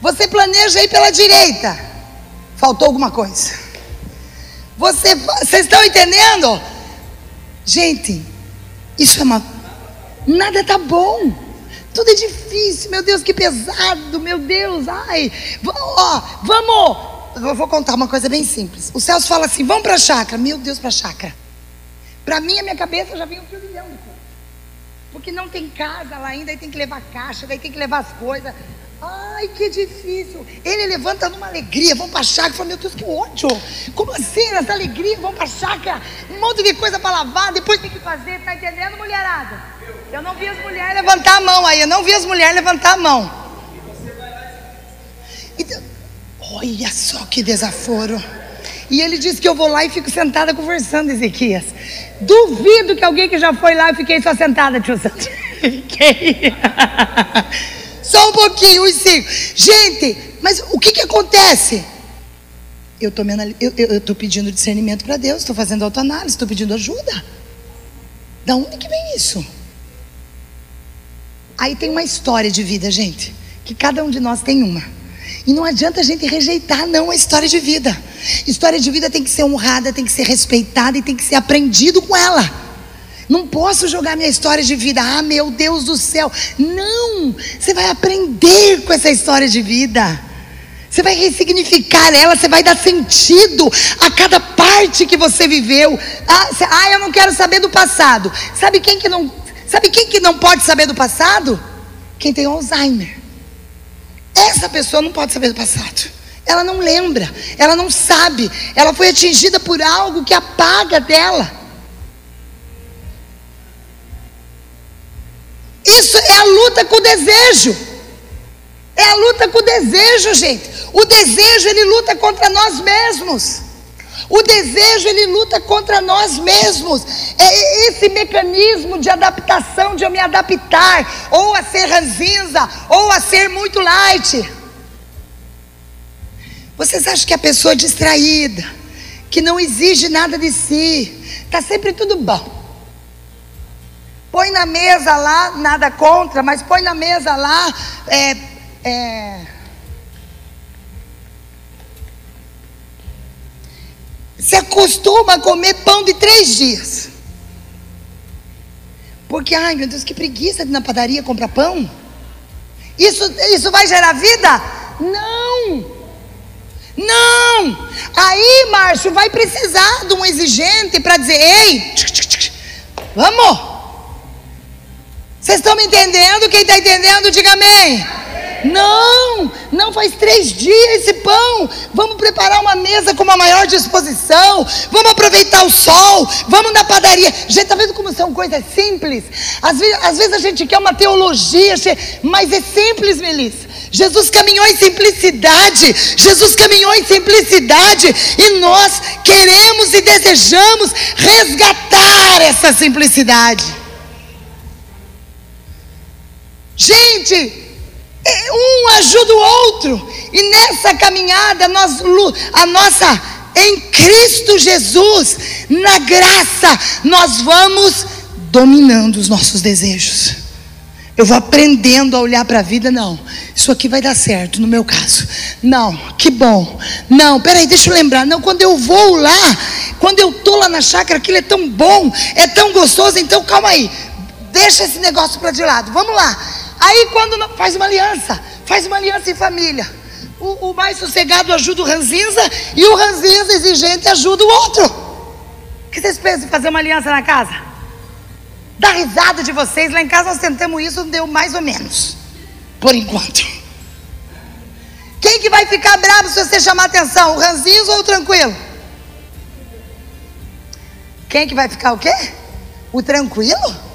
Você planeja ir pela direita. Faltou alguma coisa. Você, vocês estão entendendo? Gente, isso é uma. Nada tá bom. Tudo é difícil, meu Deus, que pesado, meu Deus, ai. Ó, vamos. Eu vou contar uma coisa bem simples. O Celso fala assim: vamos para a chácara. Meu Deus, para a chácara. Para mim, a minha cabeça já vem um trilhão de coisas. Porque não tem casa lá ainda, aí tem que levar caixa, daí tem que levar as coisas. Ai, que difícil. Ele levanta numa alegria, vamos para a chácara. Fala, meu Deus, que ódio. Como assim, nessa alegria, vamos para a chácara? Um monte de coisa para lavar, depois tem que fazer. Tá entendendo, mulherada? Eu não vi as mulheres levantar a mão aí. Eu não vi as mulheres levantar a mão. Então, olha só que desaforo. E ele disse que eu vou lá e fico sentada conversando, Ezequias. Duvido que alguém que já foi lá e fiquei só sentada, tio Santos. Fiquei. Só um pouquinho, os cinco. Gente, mas o que, que acontece? Eu estou pedindo discernimento para Deus, estou fazendo autoanálise, estou pedindo ajuda. Da onde que vem isso? Aí tem uma história de vida, gente, que cada um de nós tem uma. E não adianta a gente rejeitar, não, a história de vida. História de vida tem que ser honrada, tem que ser respeitada e tem que ser aprendido com ela. Não posso jogar minha história de vida. Ah, meu Deus do céu. Não! Você vai aprender com essa história de vida. Você vai ressignificar ela, você vai dar sentido a cada parte que você viveu. Ah, você, ah, eu não quero saber do passado. Sabe quem que não, sabe quem que não pode saber do passado? Quem tem Alzheimer. Essa pessoa não pode saber do passado. Ela não lembra, ela não sabe, ela foi atingida por algo que apaga dela. Isso é a luta com o desejo. É a luta com o desejo, gente. O desejo ele luta contra nós mesmos. O desejo ele luta contra nós mesmos. É esse mecanismo de adaptação, de eu me adaptar, ou a ser ranzinza, ou a ser muito light. Vocês acham que a pessoa distraída, que não exige nada de si, Tá sempre tudo bom. Põe na mesa lá, nada contra, mas põe na mesa lá. É, é, se acostuma a comer pão de três dias. Porque, ai meu Deus, que preguiça de ir na padaria comprar pão. Isso, isso vai gerar vida? Não. Não. Aí, Márcio, vai precisar de um exigente para dizer: ei, vamos. Vocês estão me entendendo? Quem está entendendo, diga amém. Não, não faz três dias esse pão. Vamos preparar uma mesa com uma maior disposição. Vamos aproveitar o sol. Vamos na padaria. Gente, está vendo como são coisas simples? Às vezes, às vezes a gente quer uma teologia, mas é simples, Melissa. Jesus caminhou em simplicidade. Jesus caminhou em simplicidade. E nós queremos e desejamos resgatar essa simplicidade. Gente, um ajuda o outro. E nessa caminhada, nós, a nossa, em Cristo Jesus, na graça, nós vamos dominando os nossos desejos. Eu vou aprendendo a olhar para a vida, não. Isso aqui vai dar certo, no meu caso. Não, que bom. Não, peraí, deixa eu lembrar. Não, quando eu vou lá, quando eu estou lá na chácara, aquilo é tão bom, é tão gostoso, então calma aí. Deixa esse negócio para de lado. Vamos lá. Aí quando faz uma aliança, faz uma aliança em família. O, o mais sossegado ajuda o ranzinza e o ranzinza exigente ajuda o outro. O que vocês pensam em fazer uma aliança na casa? Dá risada de vocês. Lá em casa nós tentamos isso, deu mais ou menos. Por enquanto. Quem que vai ficar bravo se você chamar atenção? O ranzinza ou o tranquilo? Quem que vai ficar o quê? O tranquilo?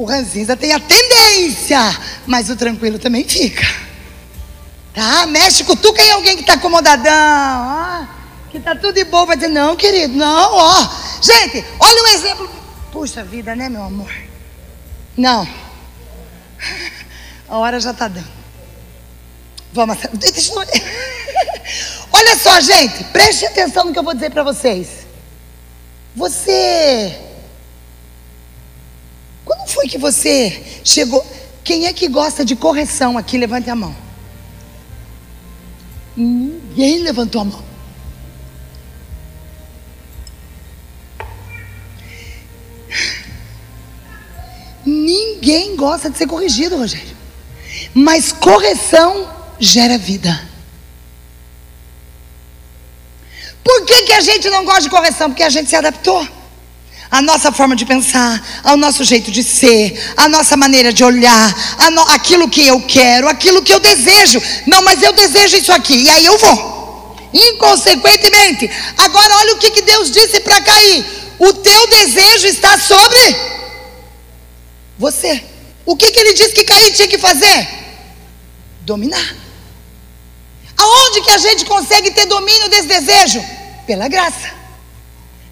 O ranzinza tem a tendência, mas o tranquilo também fica. Tá? Mexe, cutuca em alguém que está acomodadão. Ó, que está tudo de boa. Vai dizer, não, querido, não, ó. Gente, olha um exemplo. Puxa vida, né, meu amor? Não. A hora já está dando. Vamos. Deixa eu... Olha só, gente, preste atenção no que eu vou dizer para vocês. Você quando foi que você chegou? Quem é que gosta de correção aqui? Levante a mão. Ninguém levantou a mão. Ninguém gosta de ser corrigido, Rogério. Mas correção gera vida. Por que, que a gente não gosta de correção? Porque a gente se adaptou a nossa forma de pensar, ao nosso jeito de ser, a nossa maneira de olhar, no, aquilo que eu quero, aquilo que eu desejo. Não, mas eu desejo isso aqui, e aí eu vou. Inconsequentemente. Agora, olha o que, que Deus disse para Cair: o teu desejo está sobre você. O que, que ele disse que Caim tinha que fazer? Dominar. Aonde que a gente consegue ter domínio desse desejo? Pela graça.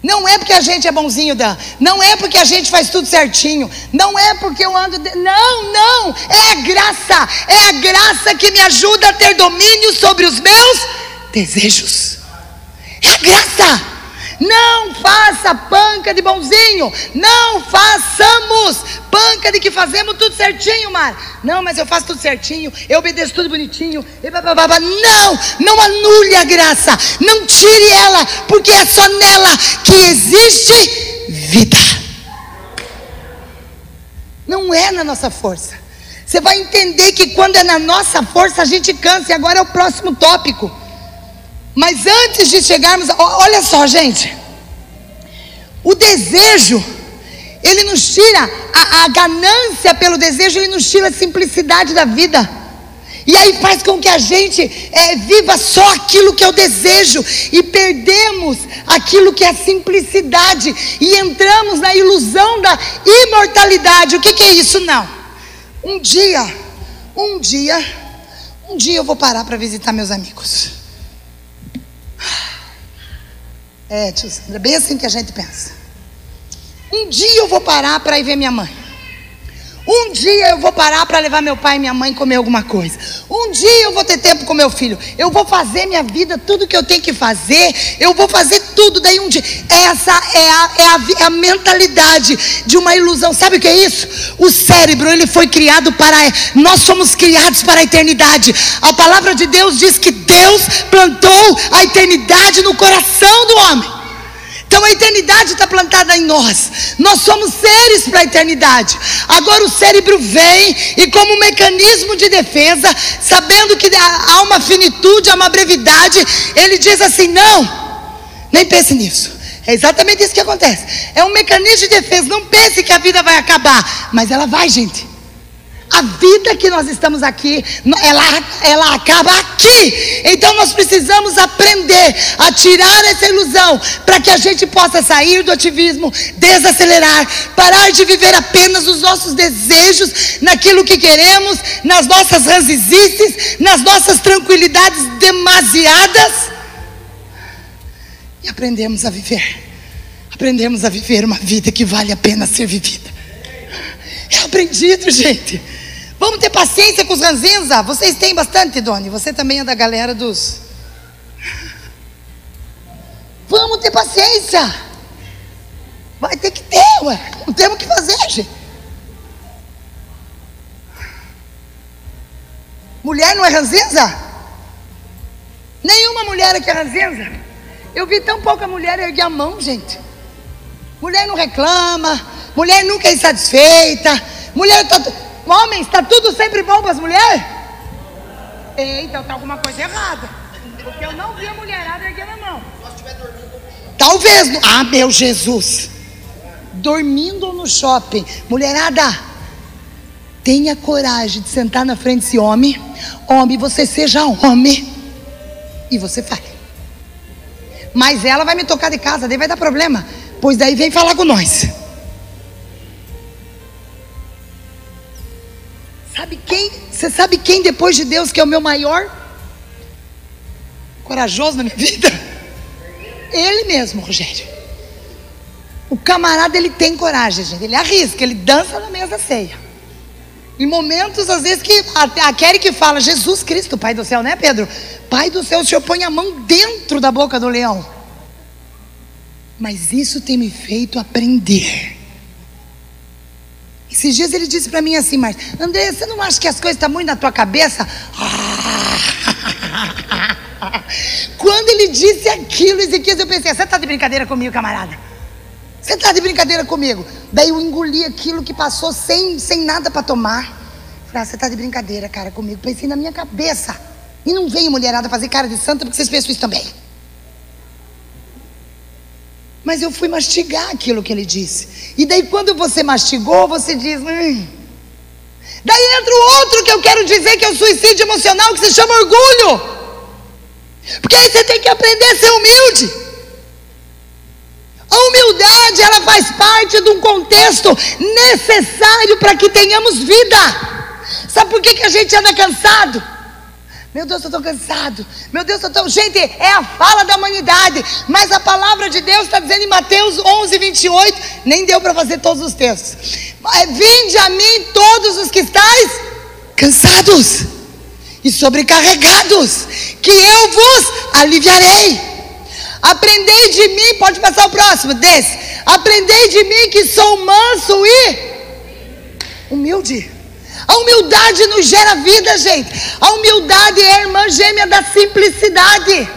Não é porque a gente é bonzinho, Dan. Não é porque a gente faz tudo certinho. Não é porque eu ando. De... Não, não. É a graça. É a graça que me ajuda a ter domínio sobre os meus desejos. É a graça. Não faça panca de bonzinho. Não façamos panca de que fazemos tudo certinho, Mar. Não, mas eu faço tudo certinho. Eu obedeço tudo bonitinho. Não, não anule a graça. Não tire ela, porque é só nela que existe vida. Não é na nossa força. Você vai entender que quando é na nossa força a gente cansa. E agora é o próximo tópico. Mas antes de chegarmos, olha só, gente. O desejo, ele nos tira a, a ganância pelo desejo, ele nos tira a simplicidade da vida. E aí faz com que a gente é, viva só aquilo que eu desejo e perdemos aquilo que é a simplicidade e entramos na ilusão da imortalidade. O que, que é isso? Não. Um dia, um dia, um dia eu vou parar para visitar meus amigos. É, tio Sandra, bem assim que a gente pensa. Um dia eu vou parar para ir ver minha mãe. Um dia eu vou parar para levar meu pai e minha mãe comer alguma coisa. Um dia eu vou ter tempo com meu filho. Eu vou fazer minha vida, tudo que eu tenho que fazer. Eu vou fazer tudo. Daí um dia. Essa é a, é a, é a mentalidade de uma ilusão. Sabe o que é isso? O cérebro, ele foi criado para. Nós somos criados para a eternidade. A palavra de Deus diz que Deus plantou a eternidade no coração do homem. Então a eternidade está plantada em nós. Nós somos seres para a eternidade. Agora o cérebro vem e, como um mecanismo de defesa, sabendo que há uma finitude, há uma brevidade, ele diz assim: não, nem pense nisso. É exatamente isso que acontece. É um mecanismo de defesa. Não pense que a vida vai acabar, mas ela vai, gente. A vida que nós estamos aqui, ela, ela acaba aqui. Então nós precisamos aprender a tirar essa ilusão para que a gente possa sair do ativismo, desacelerar, parar de viver apenas os nossos desejos, naquilo que queremos, nas nossas ranzizices, nas nossas tranquilidades demasiadas. E aprendemos a viver. Aprendemos a viver uma vida que vale a pena ser vivida. É aprendido, gente. Vamos ter paciência com os ranzinza. Vocês têm bastante, Doni. Você também é da galera dos. Vamos ter paciência. Vai ter que ter, ué. Não temos o que fazer, gente. Mulher não é ranzinza? Nenhuma mulher aqui é ranzinza. Eu vi tão pouca mulher erguer a mão, gente. Mulher não reclama. Mulher nunca é insatisfeita. Mulher tá. Homens, está tudo sempre bom para as mulheres? Então está alguma coisa errada. Porque eu não vi a mulherada erguendo a mão. Talvez. Ah, meu Jesus. Dormindo no shopping. Mulherada, tenha coragem de sentar na frente desse homem. Homem, você seja homem. E você fale. Mas ela vai me tocar de casa, daí vai dar problema. Pois daí vem falar com nós. Sabe quem? Você sabe quem depois de Deus que é o meu maior corajoso na minha vida? Ele mesmo, Rogério. O camarada ele tem coragem, gente. Ele arrisca, ele dança na mesa ceia. Em momentos, às vezes, que a, a Kelly que fala, Jesus Cristo, Pai do céu, né, Pedro? Pai do céu, o Senhor põe a mão dentro da boca do leão. Mas isso tem me feito aprender esses dias ele disse para mim assim, mas André, você não acha que as coisas estão muito na tua cabeça? Quando ele disse aquilo, Ezequias, eu pensei, você está de brincadeira comigo, camarada? Você está de brincadeira comigo? Daí eu engoli aquilo que passou sem, sem nada para tomar. Falei, ah, você está de brincadeira, cara, comigo. Pensei na minha cabeça. E não veio mulherada fazer cara de santa porque vocês pensam isso também. Mas eu fui mastigar aquilo que ele disse. E daí, quando você mastigou, você diz. Hum. Daí entra o outro que eu quero dizer que é o suicídio emocional, que se chama orgulho. Porque aí você tem que aprender a ser humilde. A humildade, ela faz parte de um contexto necessário para que tenhamos vida. Sabe por que, que a gente anda cansado? Meu Deus, eu estou cansado. Meu Deus, eu estou. Gente, é a fala da humanidade. Mas a palavra de Deus está dizendo em Mateus 11, 28. Nem deu para fazer todos os textos. Vinde a mim todos os que estáis cansados e sobrecarregados, que eu vos aliviarei. Aprendei de mim, pode passar o próximo, desse. Aprendei de mim que sou manso e humilde. A humildade nos gera vida, gente. A humildade é a irmã gêmea da simplicidade.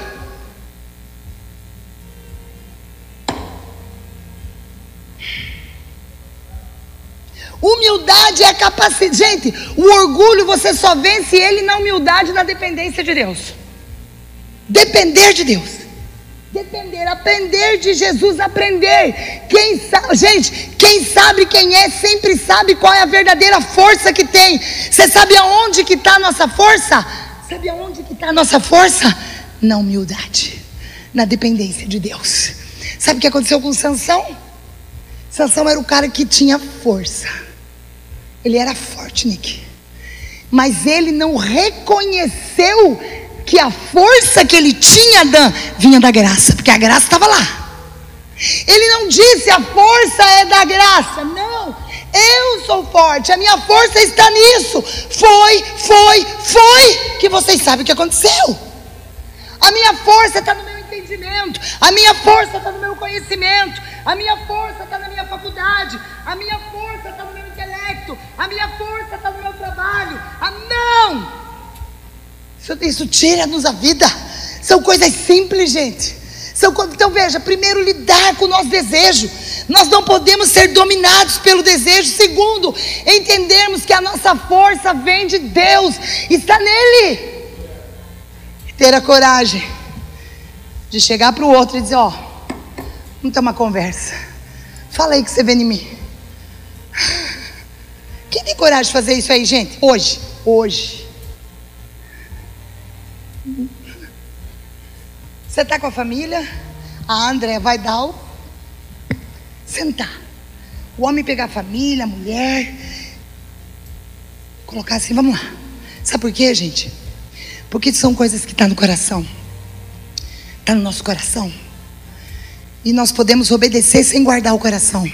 Humildade é a capacidade. Gente, o orgulho você só vence ele na humildade na dependência de Deus. Depender de Deus. Depender, aprender de Jesus, aprender. Quem sabe, gente, quem sabe quem é, sempre sabe qual é a verdadeira força que tem. Você sabe aonde que está a nossa força? Sabe aonde que está a nossa força? Na humildade, na dependência de Deus. Sabe o que aconteceu com Sansão? Sansão era o cara que tinha força. Ele era forte, Nick. Mas ele não reconheceu que a força que ele tinha, Dan, vinha da graça, porque a graça estava lá. Ele não disse a força é da graça, não. Eu sou forte, a minha força está nisso. Foi, foi, foi que vocês sabem o que aconteceu. A minha força está no meu entendimento, a minha força está no meu conhecimento, a minha força está na minha faculdade, a minha força está no meu intelecto, a minha força está no meu trabalho. Ah, não! Isso, isso tira-nos a vida. São coisas simples, gente. São, então veja, primeiro lidar com o nosso desejo. Nós não podemos ser dominados pelo desejo. Segundo, entendermos que a nossa força vem de Deus, está nele. E ter a coragem de chegar para o outro e dizer: Ó, oh, vamos ter uma conversa. Fala aí que você vê em mim. Quem tem coragem de fazer isso aí, gente? Hoje, hoje. Você está com a família, a André vai dar o sentar. O homem pegar a família, a mulher, colocar assim, vamos lá. Sabe por quê, gente? Porque são coisas que estão tá no coração. Está no nosso coração. E nós podemos obedecer sem guardar o coração.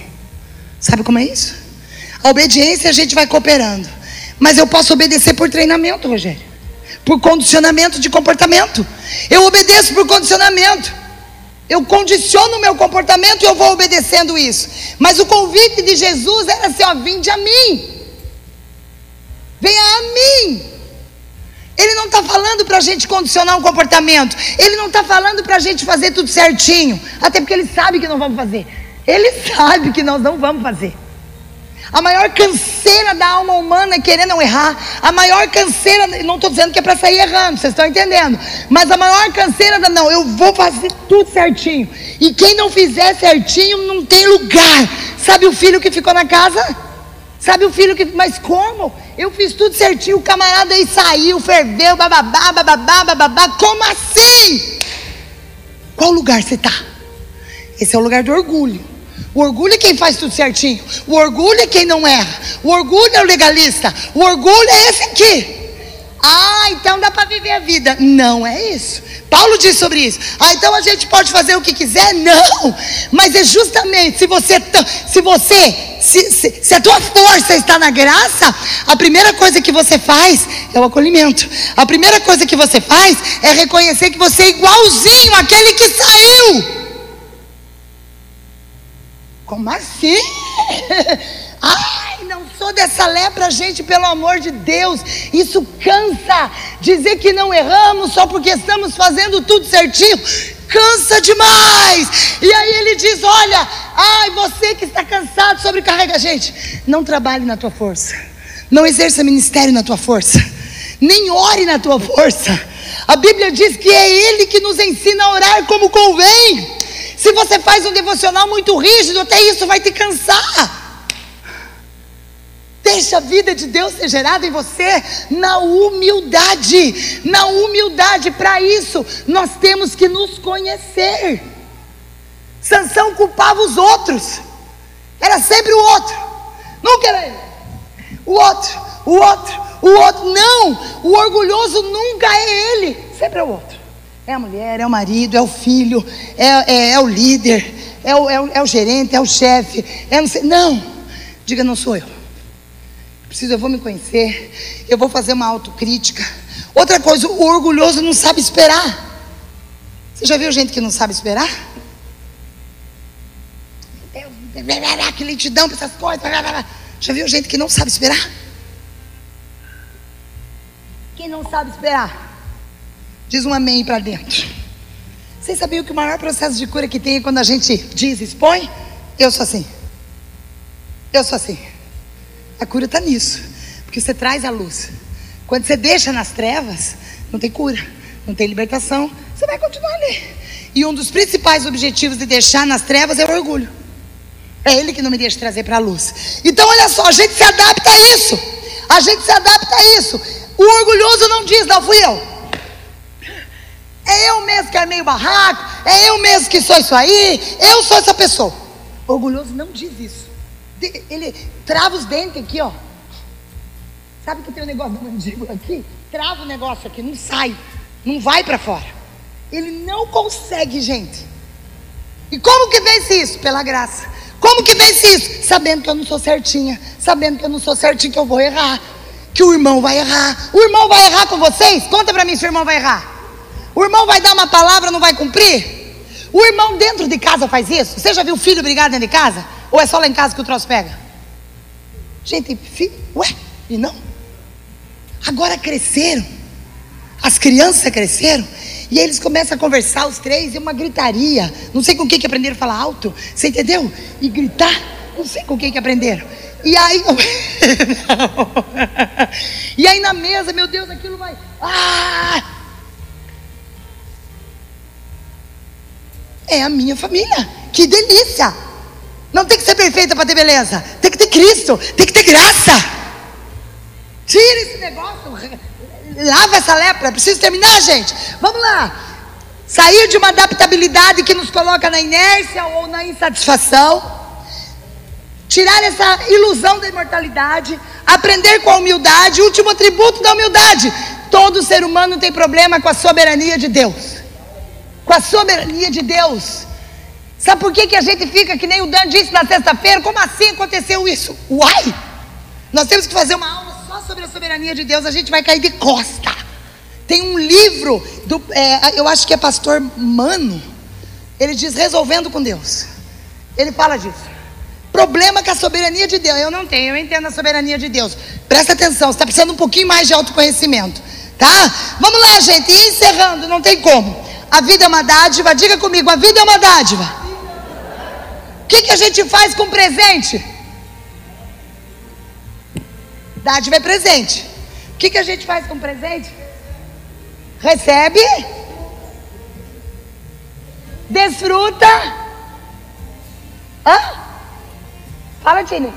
Sabe como é isso? A obediência a gente vai cooperando. Mas eu posso obedecer por treinamento, Rogério. Por condicionamento de comportamento. Eu obedeço por condicionamento. Eu condiciono o meu comportamento e eu vou obedecendo isso. Mas o convite de Jesus era assim: ó, vinde a mim. Venha a mim. Ele não está falando para a gente condicionar um comportamento. Ele não está falando para a gente fazer tudo certinho. Até porque ele sabe que não vamos fazer. Ele sabe que nós não vamos fazer. A maior canseira da alma humana é querer não errar. A maior canseira, não estou dizendo que é para sair errando, vocês estão entendendo? Mas a maior canseira da não, eu vou fazer tudo certinho. E quem não fizer certinho não tem lugar. Sabe o filho que ficou na casa? Sabe o filho que. Mas como? Eu fiz tudo certinho, o camarada aí saiu, ferveu, bababá, bababá, bababá. Como assim? Qual lugar você está? Esse é o lugar do orgulho. O orgulho é quem faz tudo certinho. O orgulho é quem não erra. O orgulho é o legalista. O orgulho é esse aqui. Ah, então dá para viver a vida. Não é isso. Paulo diz sobre isso. Ah, então a gente pode fazer o que quiser? Não. Mas é justamente se você se você se, se, se, a tua força está na graça, a primeira coisa que você faz é o acolhimento. A primeira coisa que você faz é reconhecer que você é igualzinho àquele que saiu. Como assim? Ai, não sou dessa lepra, gente, pelo amor de Deus. Isso cansa. Dizer que não erramos só porque estamos fazendo tudo certinho. Cansa demais. E aí ele diz: Olha, ai, você que está cansado, sobrecarrega. Gente, não trabalhe na tua força. Não exerça ministério na tua força. Nem ore na tua força. A Bíblia diz que é Ele que nos ensina a orar como convém. Se você faz um devocional muito rígido, até isso vai te cansar. Deixa a vida de Deus ser gerada em você na humildade. Na humildade, para isso, nós temos que nos conhecer. Sansão culpava os outros. Era sempre o outro. Nunca era ele. O outro, o outro, o outro. Não, o orgulhoso nunca é ele, sempre é o outro. É a mulher, é o marido, é o filho, é, é, é o líder, é o, é, o, é o, gerente, é o chefe. É não, sei, não, diga, não sou eu. Preciso, eu vou me conhecer, eu vou fazer uma autocrítica. Outra coisa, o orgulhoso não sabe esperar. Você já viu gente que não sabe esperar? que lentidão para essas coisas. Já viu gente que não sabe esperar? Quem não sabe esperar? Diz um amém para dentro. Vocês sabiam que o maior processo de cura que tem é quando a gente diz, expõe? Eu sou assim. Eu sou assim. A cura está nisso. Porque você traz a luz. Quando você deixa nas trevas, não tem cura, não tem libertação, você vai continuar ali. E um dos principais objetivos de deixar nas trevas é o orgulho. É ele que não me deixa trazer para a luz. Então, olha só, a gente se adapta a isso. A gente se adapta a isso. O orgulhoso não diz, não fui eu. É eu mesmo que armei o barraco, é eu mesmo que sou isso aí, eu sou essa pessoa. Orgulhoso não diz isso. Ele trava os dentes aqui, ó. Sabe que tem um negócio da mandíbula aqui? Trava o negócio aqui, não sai, não vai para fora. Ele não consegue, gente. E como que vence isso? Pela graça. Como que vence isso? Sabendo que eu não sou certinha, sabendo que eu não sou certinho, que eu vou errar, que o irmão vai errar. O irmão vai errar com vocês? Conta para mim se o irmão vai errar. O irmão vai dar uma palavra, não vai cumprir? O irmão dentro de casa faz isso? Você já viu filho brigar dentro de casa? Ou é só lá em casa que o troço pega? Gente, filho, ué, e não? Agora cresceram. As crianças cresceram. E eles começam a conversar, os três, e uma gritaria. Não sei com o que, aprenderam a falar alto. Você entendeu? E gritar. Não sei com o que, que aprenderam. E aí. e aí na mesa, meu Deus, aquilo vai. Ah! É a minha família. Que delícia! Não tem que ser perfeita para ter beleza. Tem que ter Cristo. Tem que ter graça. Tira esse negócio. Lava essa lepra. Preciso terminar, gente. Vamos lá. Sair de uma adaptabilidade que nos coloca na inércia ou na insatisfação. Tirar essa ilusão da imortalidade. Aprender com a humildade. Último atributo da humildade. Todo ser humano tem problema com a soberania de Deus com a soberania de Deus. Sabe por que, que a gente fica que nem o Dan disse na sexta-feira? Como assim aconteceu isso? Uai! Nós temos que fazer uma aula só sobre a soberania de Deus, a gente vai cair de costa. Tem um livro, do, é, eu acho que é pastor Mano, ele diz Resolvendo com Deus. Ele fala disso. Problema com a soberania de Deus. Eu não tenho, eu entendo a soberania de Deus. Presta atenção, você está precisando um pouquinho mais de autoconhecimento. Tá? Vamos lá, gente. E encerrando, não tem como. A vida é uma dádiva. Diga comigo, a vida é uma dádiva. O que, que a gente faz com presente? Dádiva é presente. O que, que a gente faz com presente? Recebe, desfruta. Hã? Fala, Tine.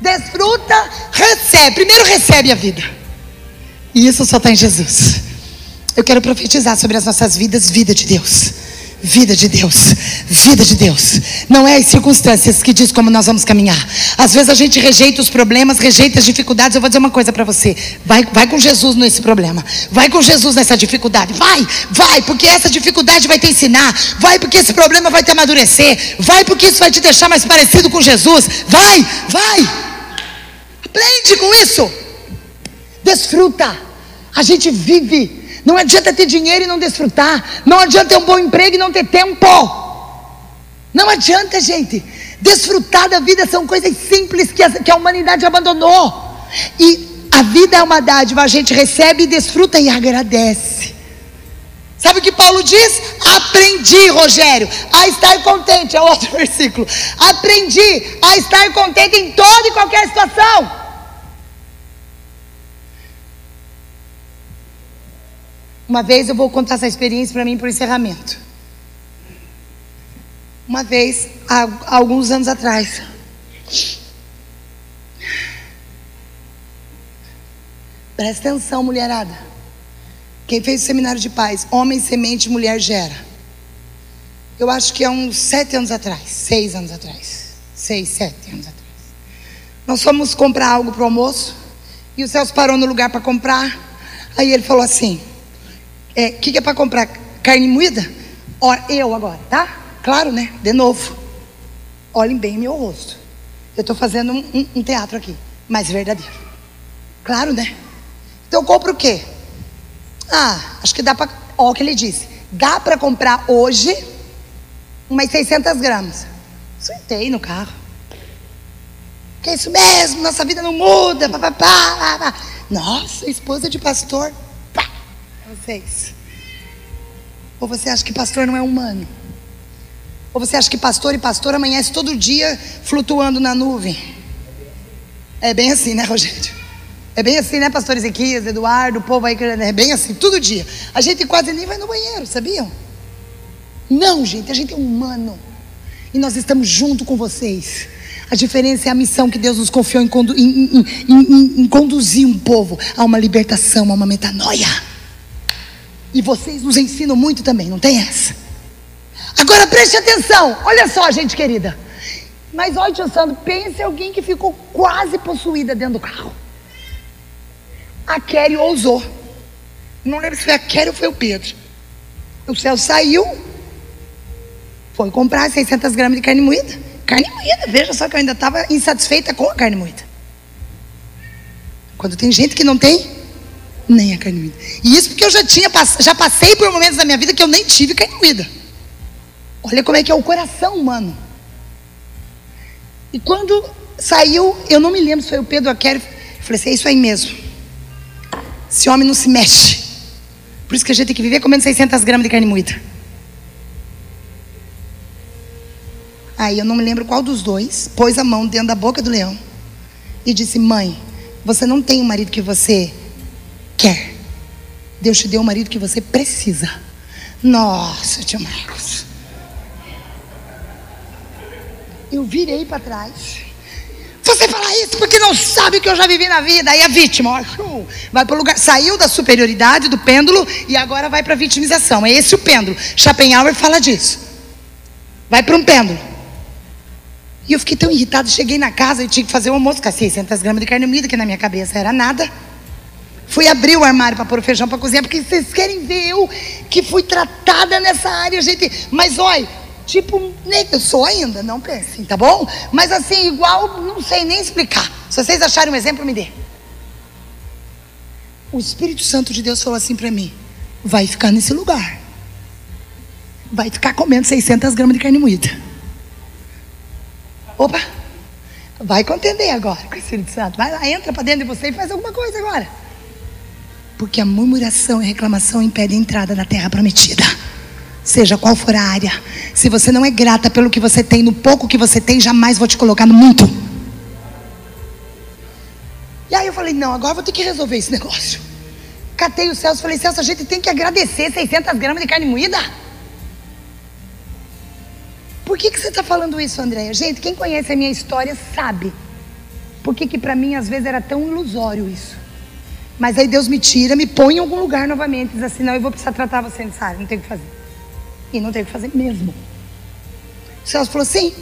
Desfruta, recebe. Primeiro recebe a vida. E isso só está em Jesus. Eu quero profetizar sobre as nossas vidas, vida de Deus. Vida de Deus, vida de Deus. Não é as circunstâncias que diz como nós vamos caminhar. Às vezes a gente rejeita os problemas, rejeita as dificuldades. Eu vou dizer uma coisa para você: vai, vai com Jesus nesse problema, vai com Jesus nessa dificuldade. Vai, vai, porque essa dificuldade vai te ensinar. Vai, porque esse problema vai te amadurecer. Vai, porque isso vai te deixar mais parecido com Jesus. Vai, vai. Aprende com isso. Desfruta. A gente vive não adianta ter dinheiro e não desfrutar. Não adianta ter um bom emprego e não ter tempo. Não adianta, gente. Desfrutar da vida são coisas simples que a, humanidade abandonou. E a vida é uma dádiva, a gente recebe, desfruta e agradece. Sabe o que Paulo diz? Aprendi, Rogério, a estar contente. É outro versículo. Aprendi a estar contente em toda e qualquer situação. Uma vez eu vou contar essa experiência para mim por encerramento. Uma vez, há alguns anos atrás, presta atenção, mulherada. Quem fez o seminário de paz, homem, semente, mulher gera. Eu acho que há uns sete anos atrás, seis anos atrás, seis, sete anos atrás. Nós fomos comprar algo para o almoço e o Celso parou no lugar para comprar. Aí ele falou assim: o é, que, que é para comprar? Carne moída? Ora, eu agora, tá? Claro, né? De novo. Olhem bem meu rosto. Eu estou fazendo um, um, um, teatro aqui, mas verdadeiro. Claro, né? Então eu compro o quê? Ah, acho que dá para. Olha o que ele disse. Dá para comprar hoje umas 600 gramas. Surtei no carro. Que é isso mesmo, nossa vida não muda. Pá, pá, pá, Nossa, esposa de pastor vocês? Ou você acha que pastor não é humano? Ou você acha que pastor e pastor amanhece todo dia flutuando na nuvem? É bem assim, né, Rogério? É bem assim, né, pastor Ezequias, Eduardo, o povo aí, é bem assim, todo dia. A gente quase nem vai no banheiro, sabiam? Não, gente, a gente é humano. E nós estamos junto com vocês. A diferença é a missão que Deus nos confiou em, condu em, em, em conduzir um povo a uma libertação, a uma metanoia. E vocês nos ensinam muito também, não tem essa? Agora preste atenção, olha só, gente querida. Mas olha, tio Sandro, pense alguém que ficou quase possuída dentro do carro. A Kelly ousou. Não lembro se foi a Kelly ou foi o Pedro. O céu saiu, foi comprar 600 gramas de carne moída Carne moída, veja só que eu ainda estava insatisfeita com a carne moída. Quando tem gente que não tem nem a carne moída. E isso porque eu já tinha já passei por momentos da minha vida que eu nem tive carne moída. Olha como é que é o coração humano. E quando saiu, eu não me lembro se foi o Pedro Aquer, falei assim, é isso aí mesmo. Esse homem não se mexe. Por isso que a gente tem que viver comendo 600 gramas de carne moída. Aí eu não me lembro qual dos dois pôs a mão dentro da boca do leão e disse: Mãe, você não tem o marido que você quer. Deus te deu o marido que você precisa. Nossa, tio Marcos. Eu virei para trás. Você fala isso porque não sabe o que eu já vivi na vida. Aí a vítima ó, vai para o lugar, saiu da superioridade do pêndulo e agora vai para a vitimização. É esse o pêndulo. Schopenhauer fala disso. Vai para um pêndulo. E eu fiquei tão irritado, cheguei na casa e tinha que fazer o almoço com 600 gramas de carne moída, que na minha cabeça era nada. Fui abrir o armário para pôr o feijão para cozinhar, porque vocês querem ver eu que fui tratada nessa área, gente. Mas olha, tipo, eu sou ainda, não pensem, tá bom? Mas assim, igual, não sei nem explicar. Se vocês acharem um exemplo, me dê. O Espírito Santo de Deus falou assim para mim: vai ficar nesse lugar. Vai ficar comendo 600 gramas de carne moída. Opa, vai contender agora com o Espírito Santo. Vai lá, entra para dentro de você e faz alguma coisa agora. Porque a murmuração e reclamação impedem a entrada na terra prometida. Seja qual for a área. Se você não é grata pelo que você tem, no pouco que você tem, jamais vou te colocar no muito. E aí eu falei, não, agora vou ter que resolver esse negócio. Catei o Celso, falei, Celso, a gente tem que agradecer 600 gramas de carne moída. Por que, que você está falando isso, Andréia? Gente, quem conhece a minha história sabe. Por que, que para mim às vezes era tão ilusório isso? Mas aí Deus me tira, me põe em algum lugar novamente, diz assim: não, eu vou precisar tratar você nessa área, não tem o que fazer. E não tem o que fazer mesmo. O Celso falou assim: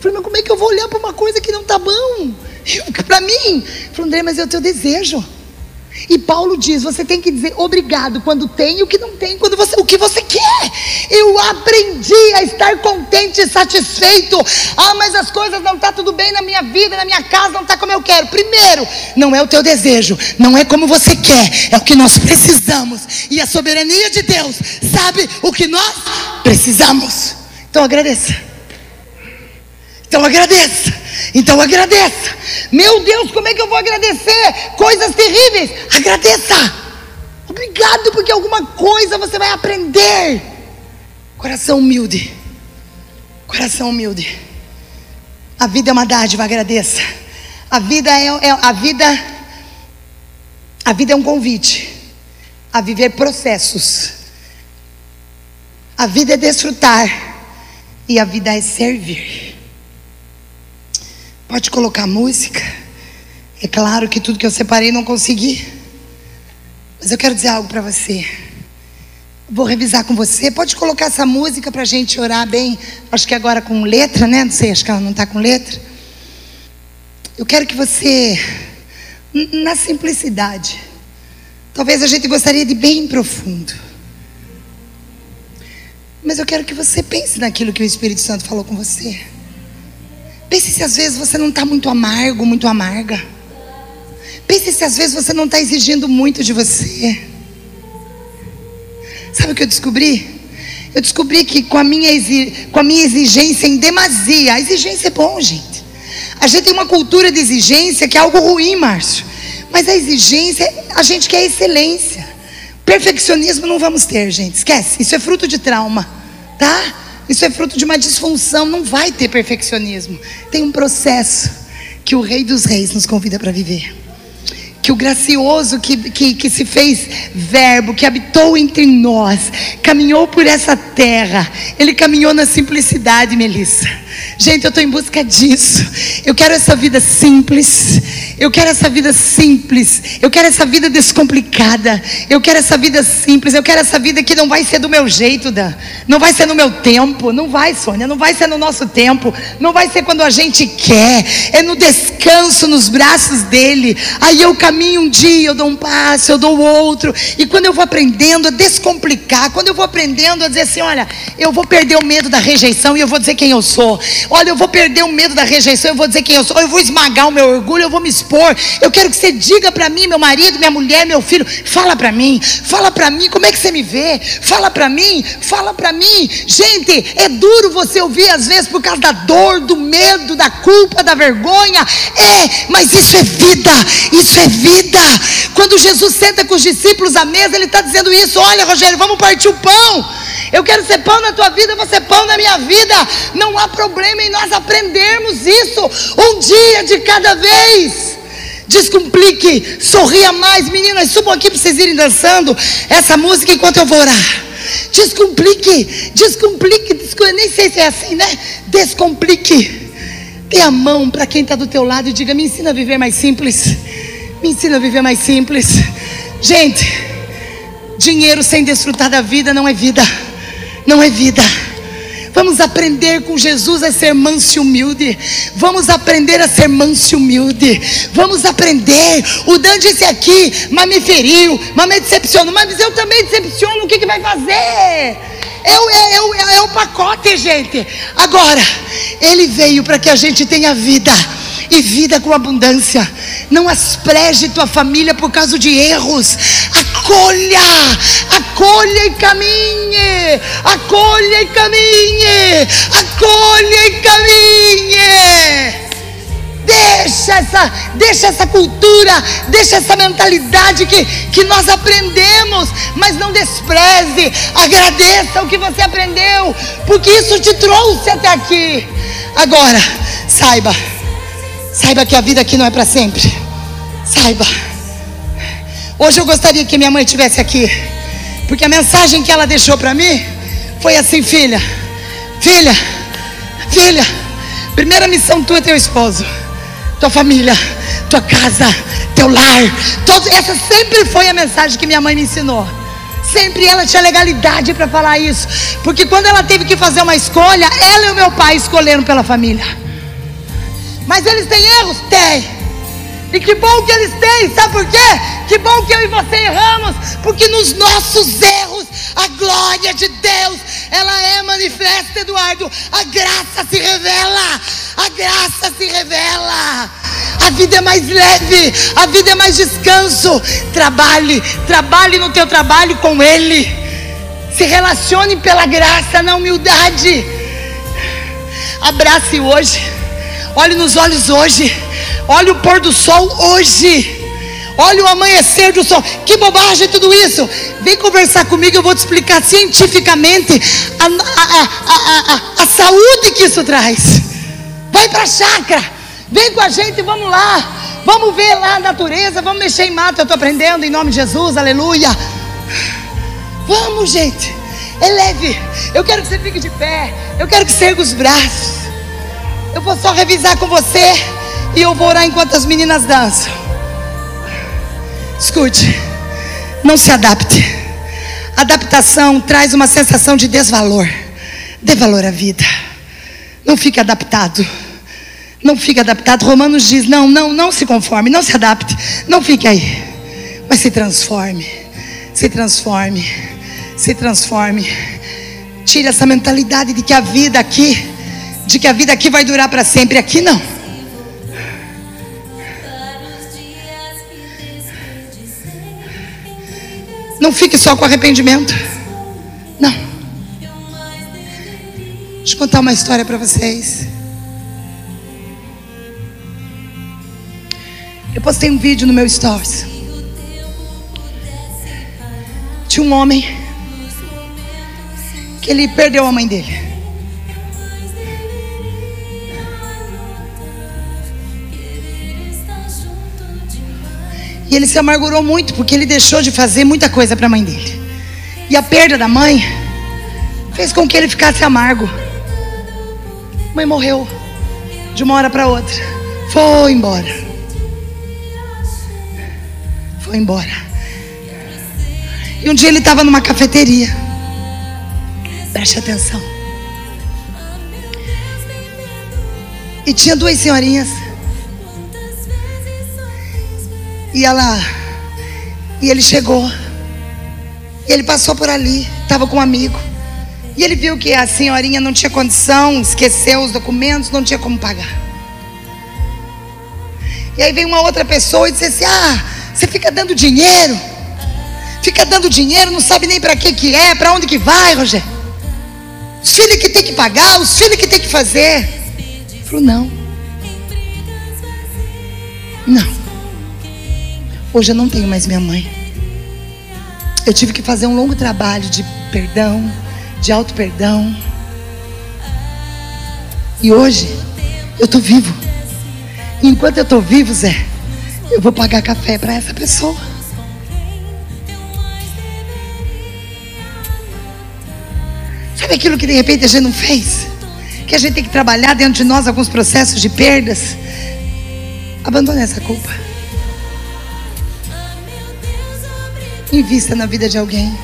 falei, mas como é que eu vou olhar para uma coisa que não está bom? Para mim, falou, André, mas é o teu desejo. E Paulo diz: você tem que dizer obrigado quando tem e o que não tem, quando você, o que você quer. Eu aprendi a estar contente e satisfeito. Ah, mas as coisas não estão tá tudo bem na minha vida, na minha casa, não está como eu quero. Primeiro, não é o teu desejo, não é como você quer, é o que nós precisamos. E a soberania de Deus sabe o que nós precisamos. Então agradeça. Então agradeça. Então agradeça. Meu Deus, como é que eu vou agradecer? Coisas terríveis. Agradeça. Obrigado, porque alguma coisa você vai aprender. Coração humilde. Coração humilde. A vida é uma dádiva, agradeça. A vida é, é a vida a vida é um convite a viver processos. A vida é desfrutar e a vida é servir. Pode colocar música. É claro que tudo que eu separei não consegui. Mas eu quero dizer algo para você. Vou revisar com você. Pode colocar essa música para a gente orar bem. Acho que agora com letra, né? Não sei, acho que ela não está com letra. Eu quero que você, na simplicidade, talvez a gente gostaria de bem profundo. Mas eu quero que você pense naquilo que o Espírito Santo falou com você. Pense se às vezes você não está muito amargo, muito amarga. Pense se às vezes você não está exigindo muito de você. Sabe o que eu descobri? Eu descobri que com a minha, com a minha exigência em demasia, a exigência é bom, gente. A gente tem uma cultura de exigência que é algo ruim, Márcio. Mas a exigência, a gente quer excelência. Perfeccionismo não vamos ter, gente. Esquece. Isso é fruto de trauma, tá? Isso é fruto de uma disfunção, não vai ter perfeccionismo. Tem um processo que o Rei dos Reis nos convida para viver. Que o gracioso que, que, que se fez verbo, que habitou entre nós, caminhou por essa terra, ele caminhou na simplicidade, Melissa. Gente, eu estou em busca disso. Eu quero essa vida simples. Eu quero essa vida simples. Eu quero essa vida descomplicada. Eu quero essa vida simples. Eu quero essa vida que não vai ser do meu jeito, Dan. Não vai ser no meu tempo. Não vai, Sônia. Não vai ser no nosso tempo. Não vai ser quando a gente quer. É no descanso, nos braços dele. Aí eu caminho caminho um dia, eu dou um passo, eu dou outro. E quando eu vou aprendendo a descomplicar, quando eu vou aprendendo a dizer assim: olha, eu vou perder o medo da rejeição e eu vou dizer quem eu sou. Olha, eu vou perder o medo da rejeição, eu vou dizer quem eu sou. Eu vou esmagar o meu orgulho, eu vou me expor. Eu quero que você diga para mim, meu marido, minha mulher, meu filho, fala para mim, fala para mim, como é que você me vê? Fala para mim, fala para mim. Gente, é duro você ouvir às vezes por causa da dor, do medo, da culpa, da vergonha. É, mas isso é vida, isso é vida. Quando Jesus senta com os discípulos à mesa, ele está dizendo isso: olha, Rogério, vamos partir o pão. Eu quero ser pão na tua vida, você pão na minha vida. Não há problema em nós aprendermos isso um dia de cada vez. Descomplique, sorria mais, meninas. Subam aqui para vocês irem dançando essa música enquanto eu vou orar. Descomplique, descomplique, descomplique. nem sei se é assim, né? Descomplique. Dê a mão para quem está do teu lado e diga: me ensina a viver mais simples. Me ensina a viver mais simples. Gente, dinheiro sem desfrutar da vida não é vida não é vida. Vamos aprender com Jesus a ser manso e humilde. Vamos aprender a ser manso e humilde. Vamos aprender. O Dan disse aqui, mas me feriu, mas me decepcionou. Mas eu também decepciono. O que, que vai fazer? É o, é, é, é o pacote, gente. Agora, Ele veio para que a gente tenha vida e vida com abundância. Não aspreje tua família por causa de erros. Acolha, acolha e caminhe, acolha e caminhe, acolha e caminhe. Deixa essa, deixa essa cultura, deixa essa mentalidade que, que nós aprendemos, mas não despreze, agradeça o que você aprendeu, porque isso te trouxe até aqui. Agora, saiba Saiba que a vida aqui não é para sempre. Saiba. Hoje eu gostaria que minha mãe estivesse aqui. Porque a mensagem que ela deixou para mim foi assim: filha, filha, filha, primeira missão tua é teu esposo, tua família, tua casa, teu lar. Todo, essa sempre foi a mensagem que minha mãe me ensinou. Sempre ela tinha legalidade para falar isso. Porque quando ela teve que fazer uma escolha, ela e o meu pai escolheram pela família. Mas eles têm erros? Tem. E que bom que eles têm, sabe por quê? Que bom que eu e você erramos, porque nos nossos erros a glória de Deus, ela é manifesta, Eduardo. A graça se revela, a graça se revela. A vida é mais leve, a vida é mais descanso. Trabalhe, trabalhe no teu trabalho com Ele. Se relacione pela graça, na humildade. Abrace hoje. Olhe nos olhos hoje. Olhe o pôr do sol hoje. Olha o amanhecer do sol. Que bobagem tudo isso. Vem conversar comigo, eu vou te explicar cientificamente a, a, a, a saúde que isso traz. Vai para a chácara. Vem com a gente, vamos lá. Vamos ver lá a natureza, vamos mexer em mato. Eu estou aprendendo em nome de Jesus, aleluia. Vamos, gente. É leve. Eu quero que você fique de pé. Eu quero que você erga os braços. Eu vou só revisar com você e eu vou orar enquanto as meninas dançam. Escute, não se adapte. Adaptação traz uma sensação de desvalor. Dê valor à vida. Não fique adaptado. Não fique adaptado. Romanos diz: não, não, não se conforme, não se adapte. Não fique aí. Mas se transforme. Se transforme. Se transforme. Tire essa mentalidade de que a vida aqui de que a vida aqui vai durar para sempre. Aqui não. Não fique só com arrependimento. Não. Deixa eu contar uma história para vocês. Eu postei um vídeo no meu stories. Tinha um homem que ele perdeu a mãe dele. Ele se amargurou muito porque ele deixou de fazer muita coisa para a mãe dele. E a perda da mãe fez com que ele ficasse amargo. A mãe morreu de uma hora para outra. Foi embora. Foi embora. E um dia ele estava numa cafeteria. Preste atenção. E tinha duas senhorinhas E ela. E ele chegou. E ele passou por ali, estava com um amigo. E ele viu que a senhorinha não tinha condição, esqueceu os documentos, não tinha como pagar. E aí veio uma outra pessoa e disse assim: Ah, você fica dando dinheiro, fica dando dinheiro, não sabe nem para que que é, para onde que vai, Rogério. Os filhos que tem que pagar, os filhos que tem que fazer. Ele falou: Não, não. Hoje eu não tenho mais minha mãe. Eu tive que fazer um longo trabalho de perdão, de auto perdão. E hoje eu estou vivo. E enquanto eu estou vivo, Zé, eu vou pagar café para essa pessoa. Sabe aquilo que de repente a gente não fez? Que a gente tem que trabalhar dentro de nós alguns processos de perdas. Abandone essa culpa. Invista na vida de alguém.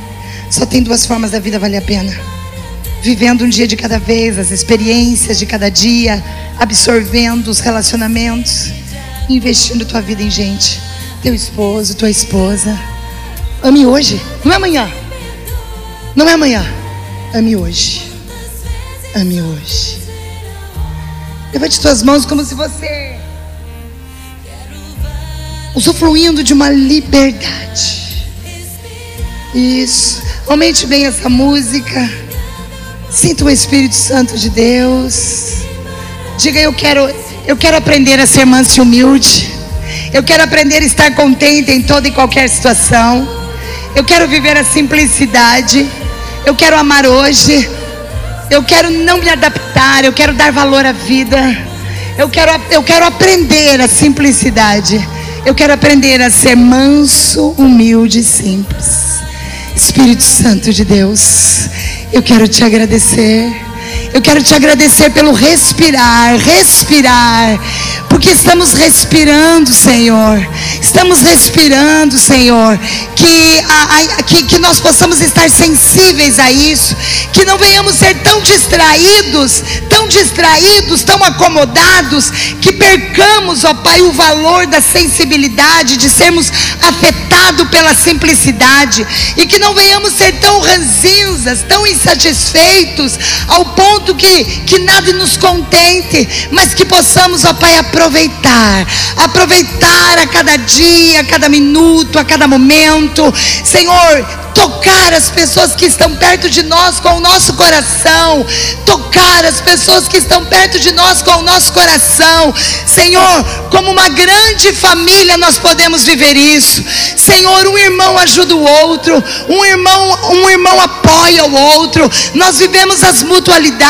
Só tem duas formas da vida valer a pena: vivendo um dia de cada vez, as experiências de cada dia, absorvendo os relacionamentos, investindo tua vida em gente, teu esposo, tua esposa. Ame hoje, não é amanhã. Não é amanhã. Ame hoje. Ame hoje. Levante tuas mãos como se você usufruindo de uma liberdade. Isso. Aumente bem essa música. Sinta o Espírito Santo de Deus. Diga eu quero, eu quero aprender a ser manso e humilde. Eu quero aprender a estar contente em toda e qualquer situação. Eu quero viver a simplicidade. Eu quero amar hoje. Eu quero não me adaptar. Eu quero dar valor à vida. Eu quero, eu quero aprender a simplicidade. Eu quero aprender a ser manso, humilde e simples. Espírito Santo de Deus, eu quero te agradecer. Eu quero te agradecer pelo respirar, respirar, porque estamos respirando, Senhor. Estamos respirando, Senhor. Que, a, a, que, que nós possamos estar sensíveis a isso. Que não venhamos ser tão distraídos, tão distraídos, tão acomodados, que percamos, ó Pai, o valor da sensibilidade, de sermos afetados pela simplicidade. E que não venhamos ser tão ranzinzas, tão insatisfeitos, ao ponto que, que nada nos contente, mas que possamos, ó Pai, aproveitar, aproveitar a cada dia, a cada minuto, a cada momento, Senhor, tocar as pessoas que estão perto de nós com o nosso coração, tocar as pessoas que estão perto de nós com o nosso coração. Senhor, como uma grande família nós podemos viver isso. Senhor, um irmão ajuda o outro, um irmão, um irmão apoia o outro. Nós vivemos as mutualidades,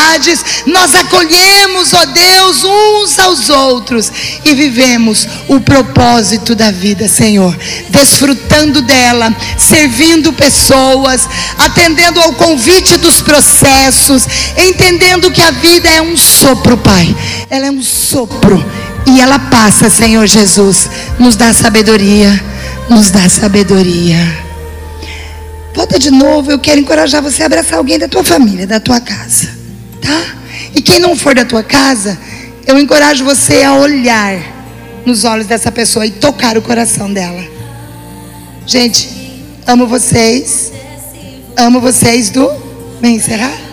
nós acolhemos, ó Deus, uns aos outros e vivemos o propósito da vida, Senhor, desfrutando dela, servindo pessoas atendendo ao convite dos processos, entendendo que a vida é um sopro, Pai. Ela é um sopro e ela passa, Senhor Jesus. Nos dá sabedoria, nos dá sabedoria. Volta de novo, eu quero encorajar você a abraçar alguém da tua família, da tua casa, tá? E quem não for da tua casa, eu encorajo você a olhar nos olhos dessa pessoa e tocar o coração dela. Gente, Amo vocês. Amo vocês do. Vem encerrar?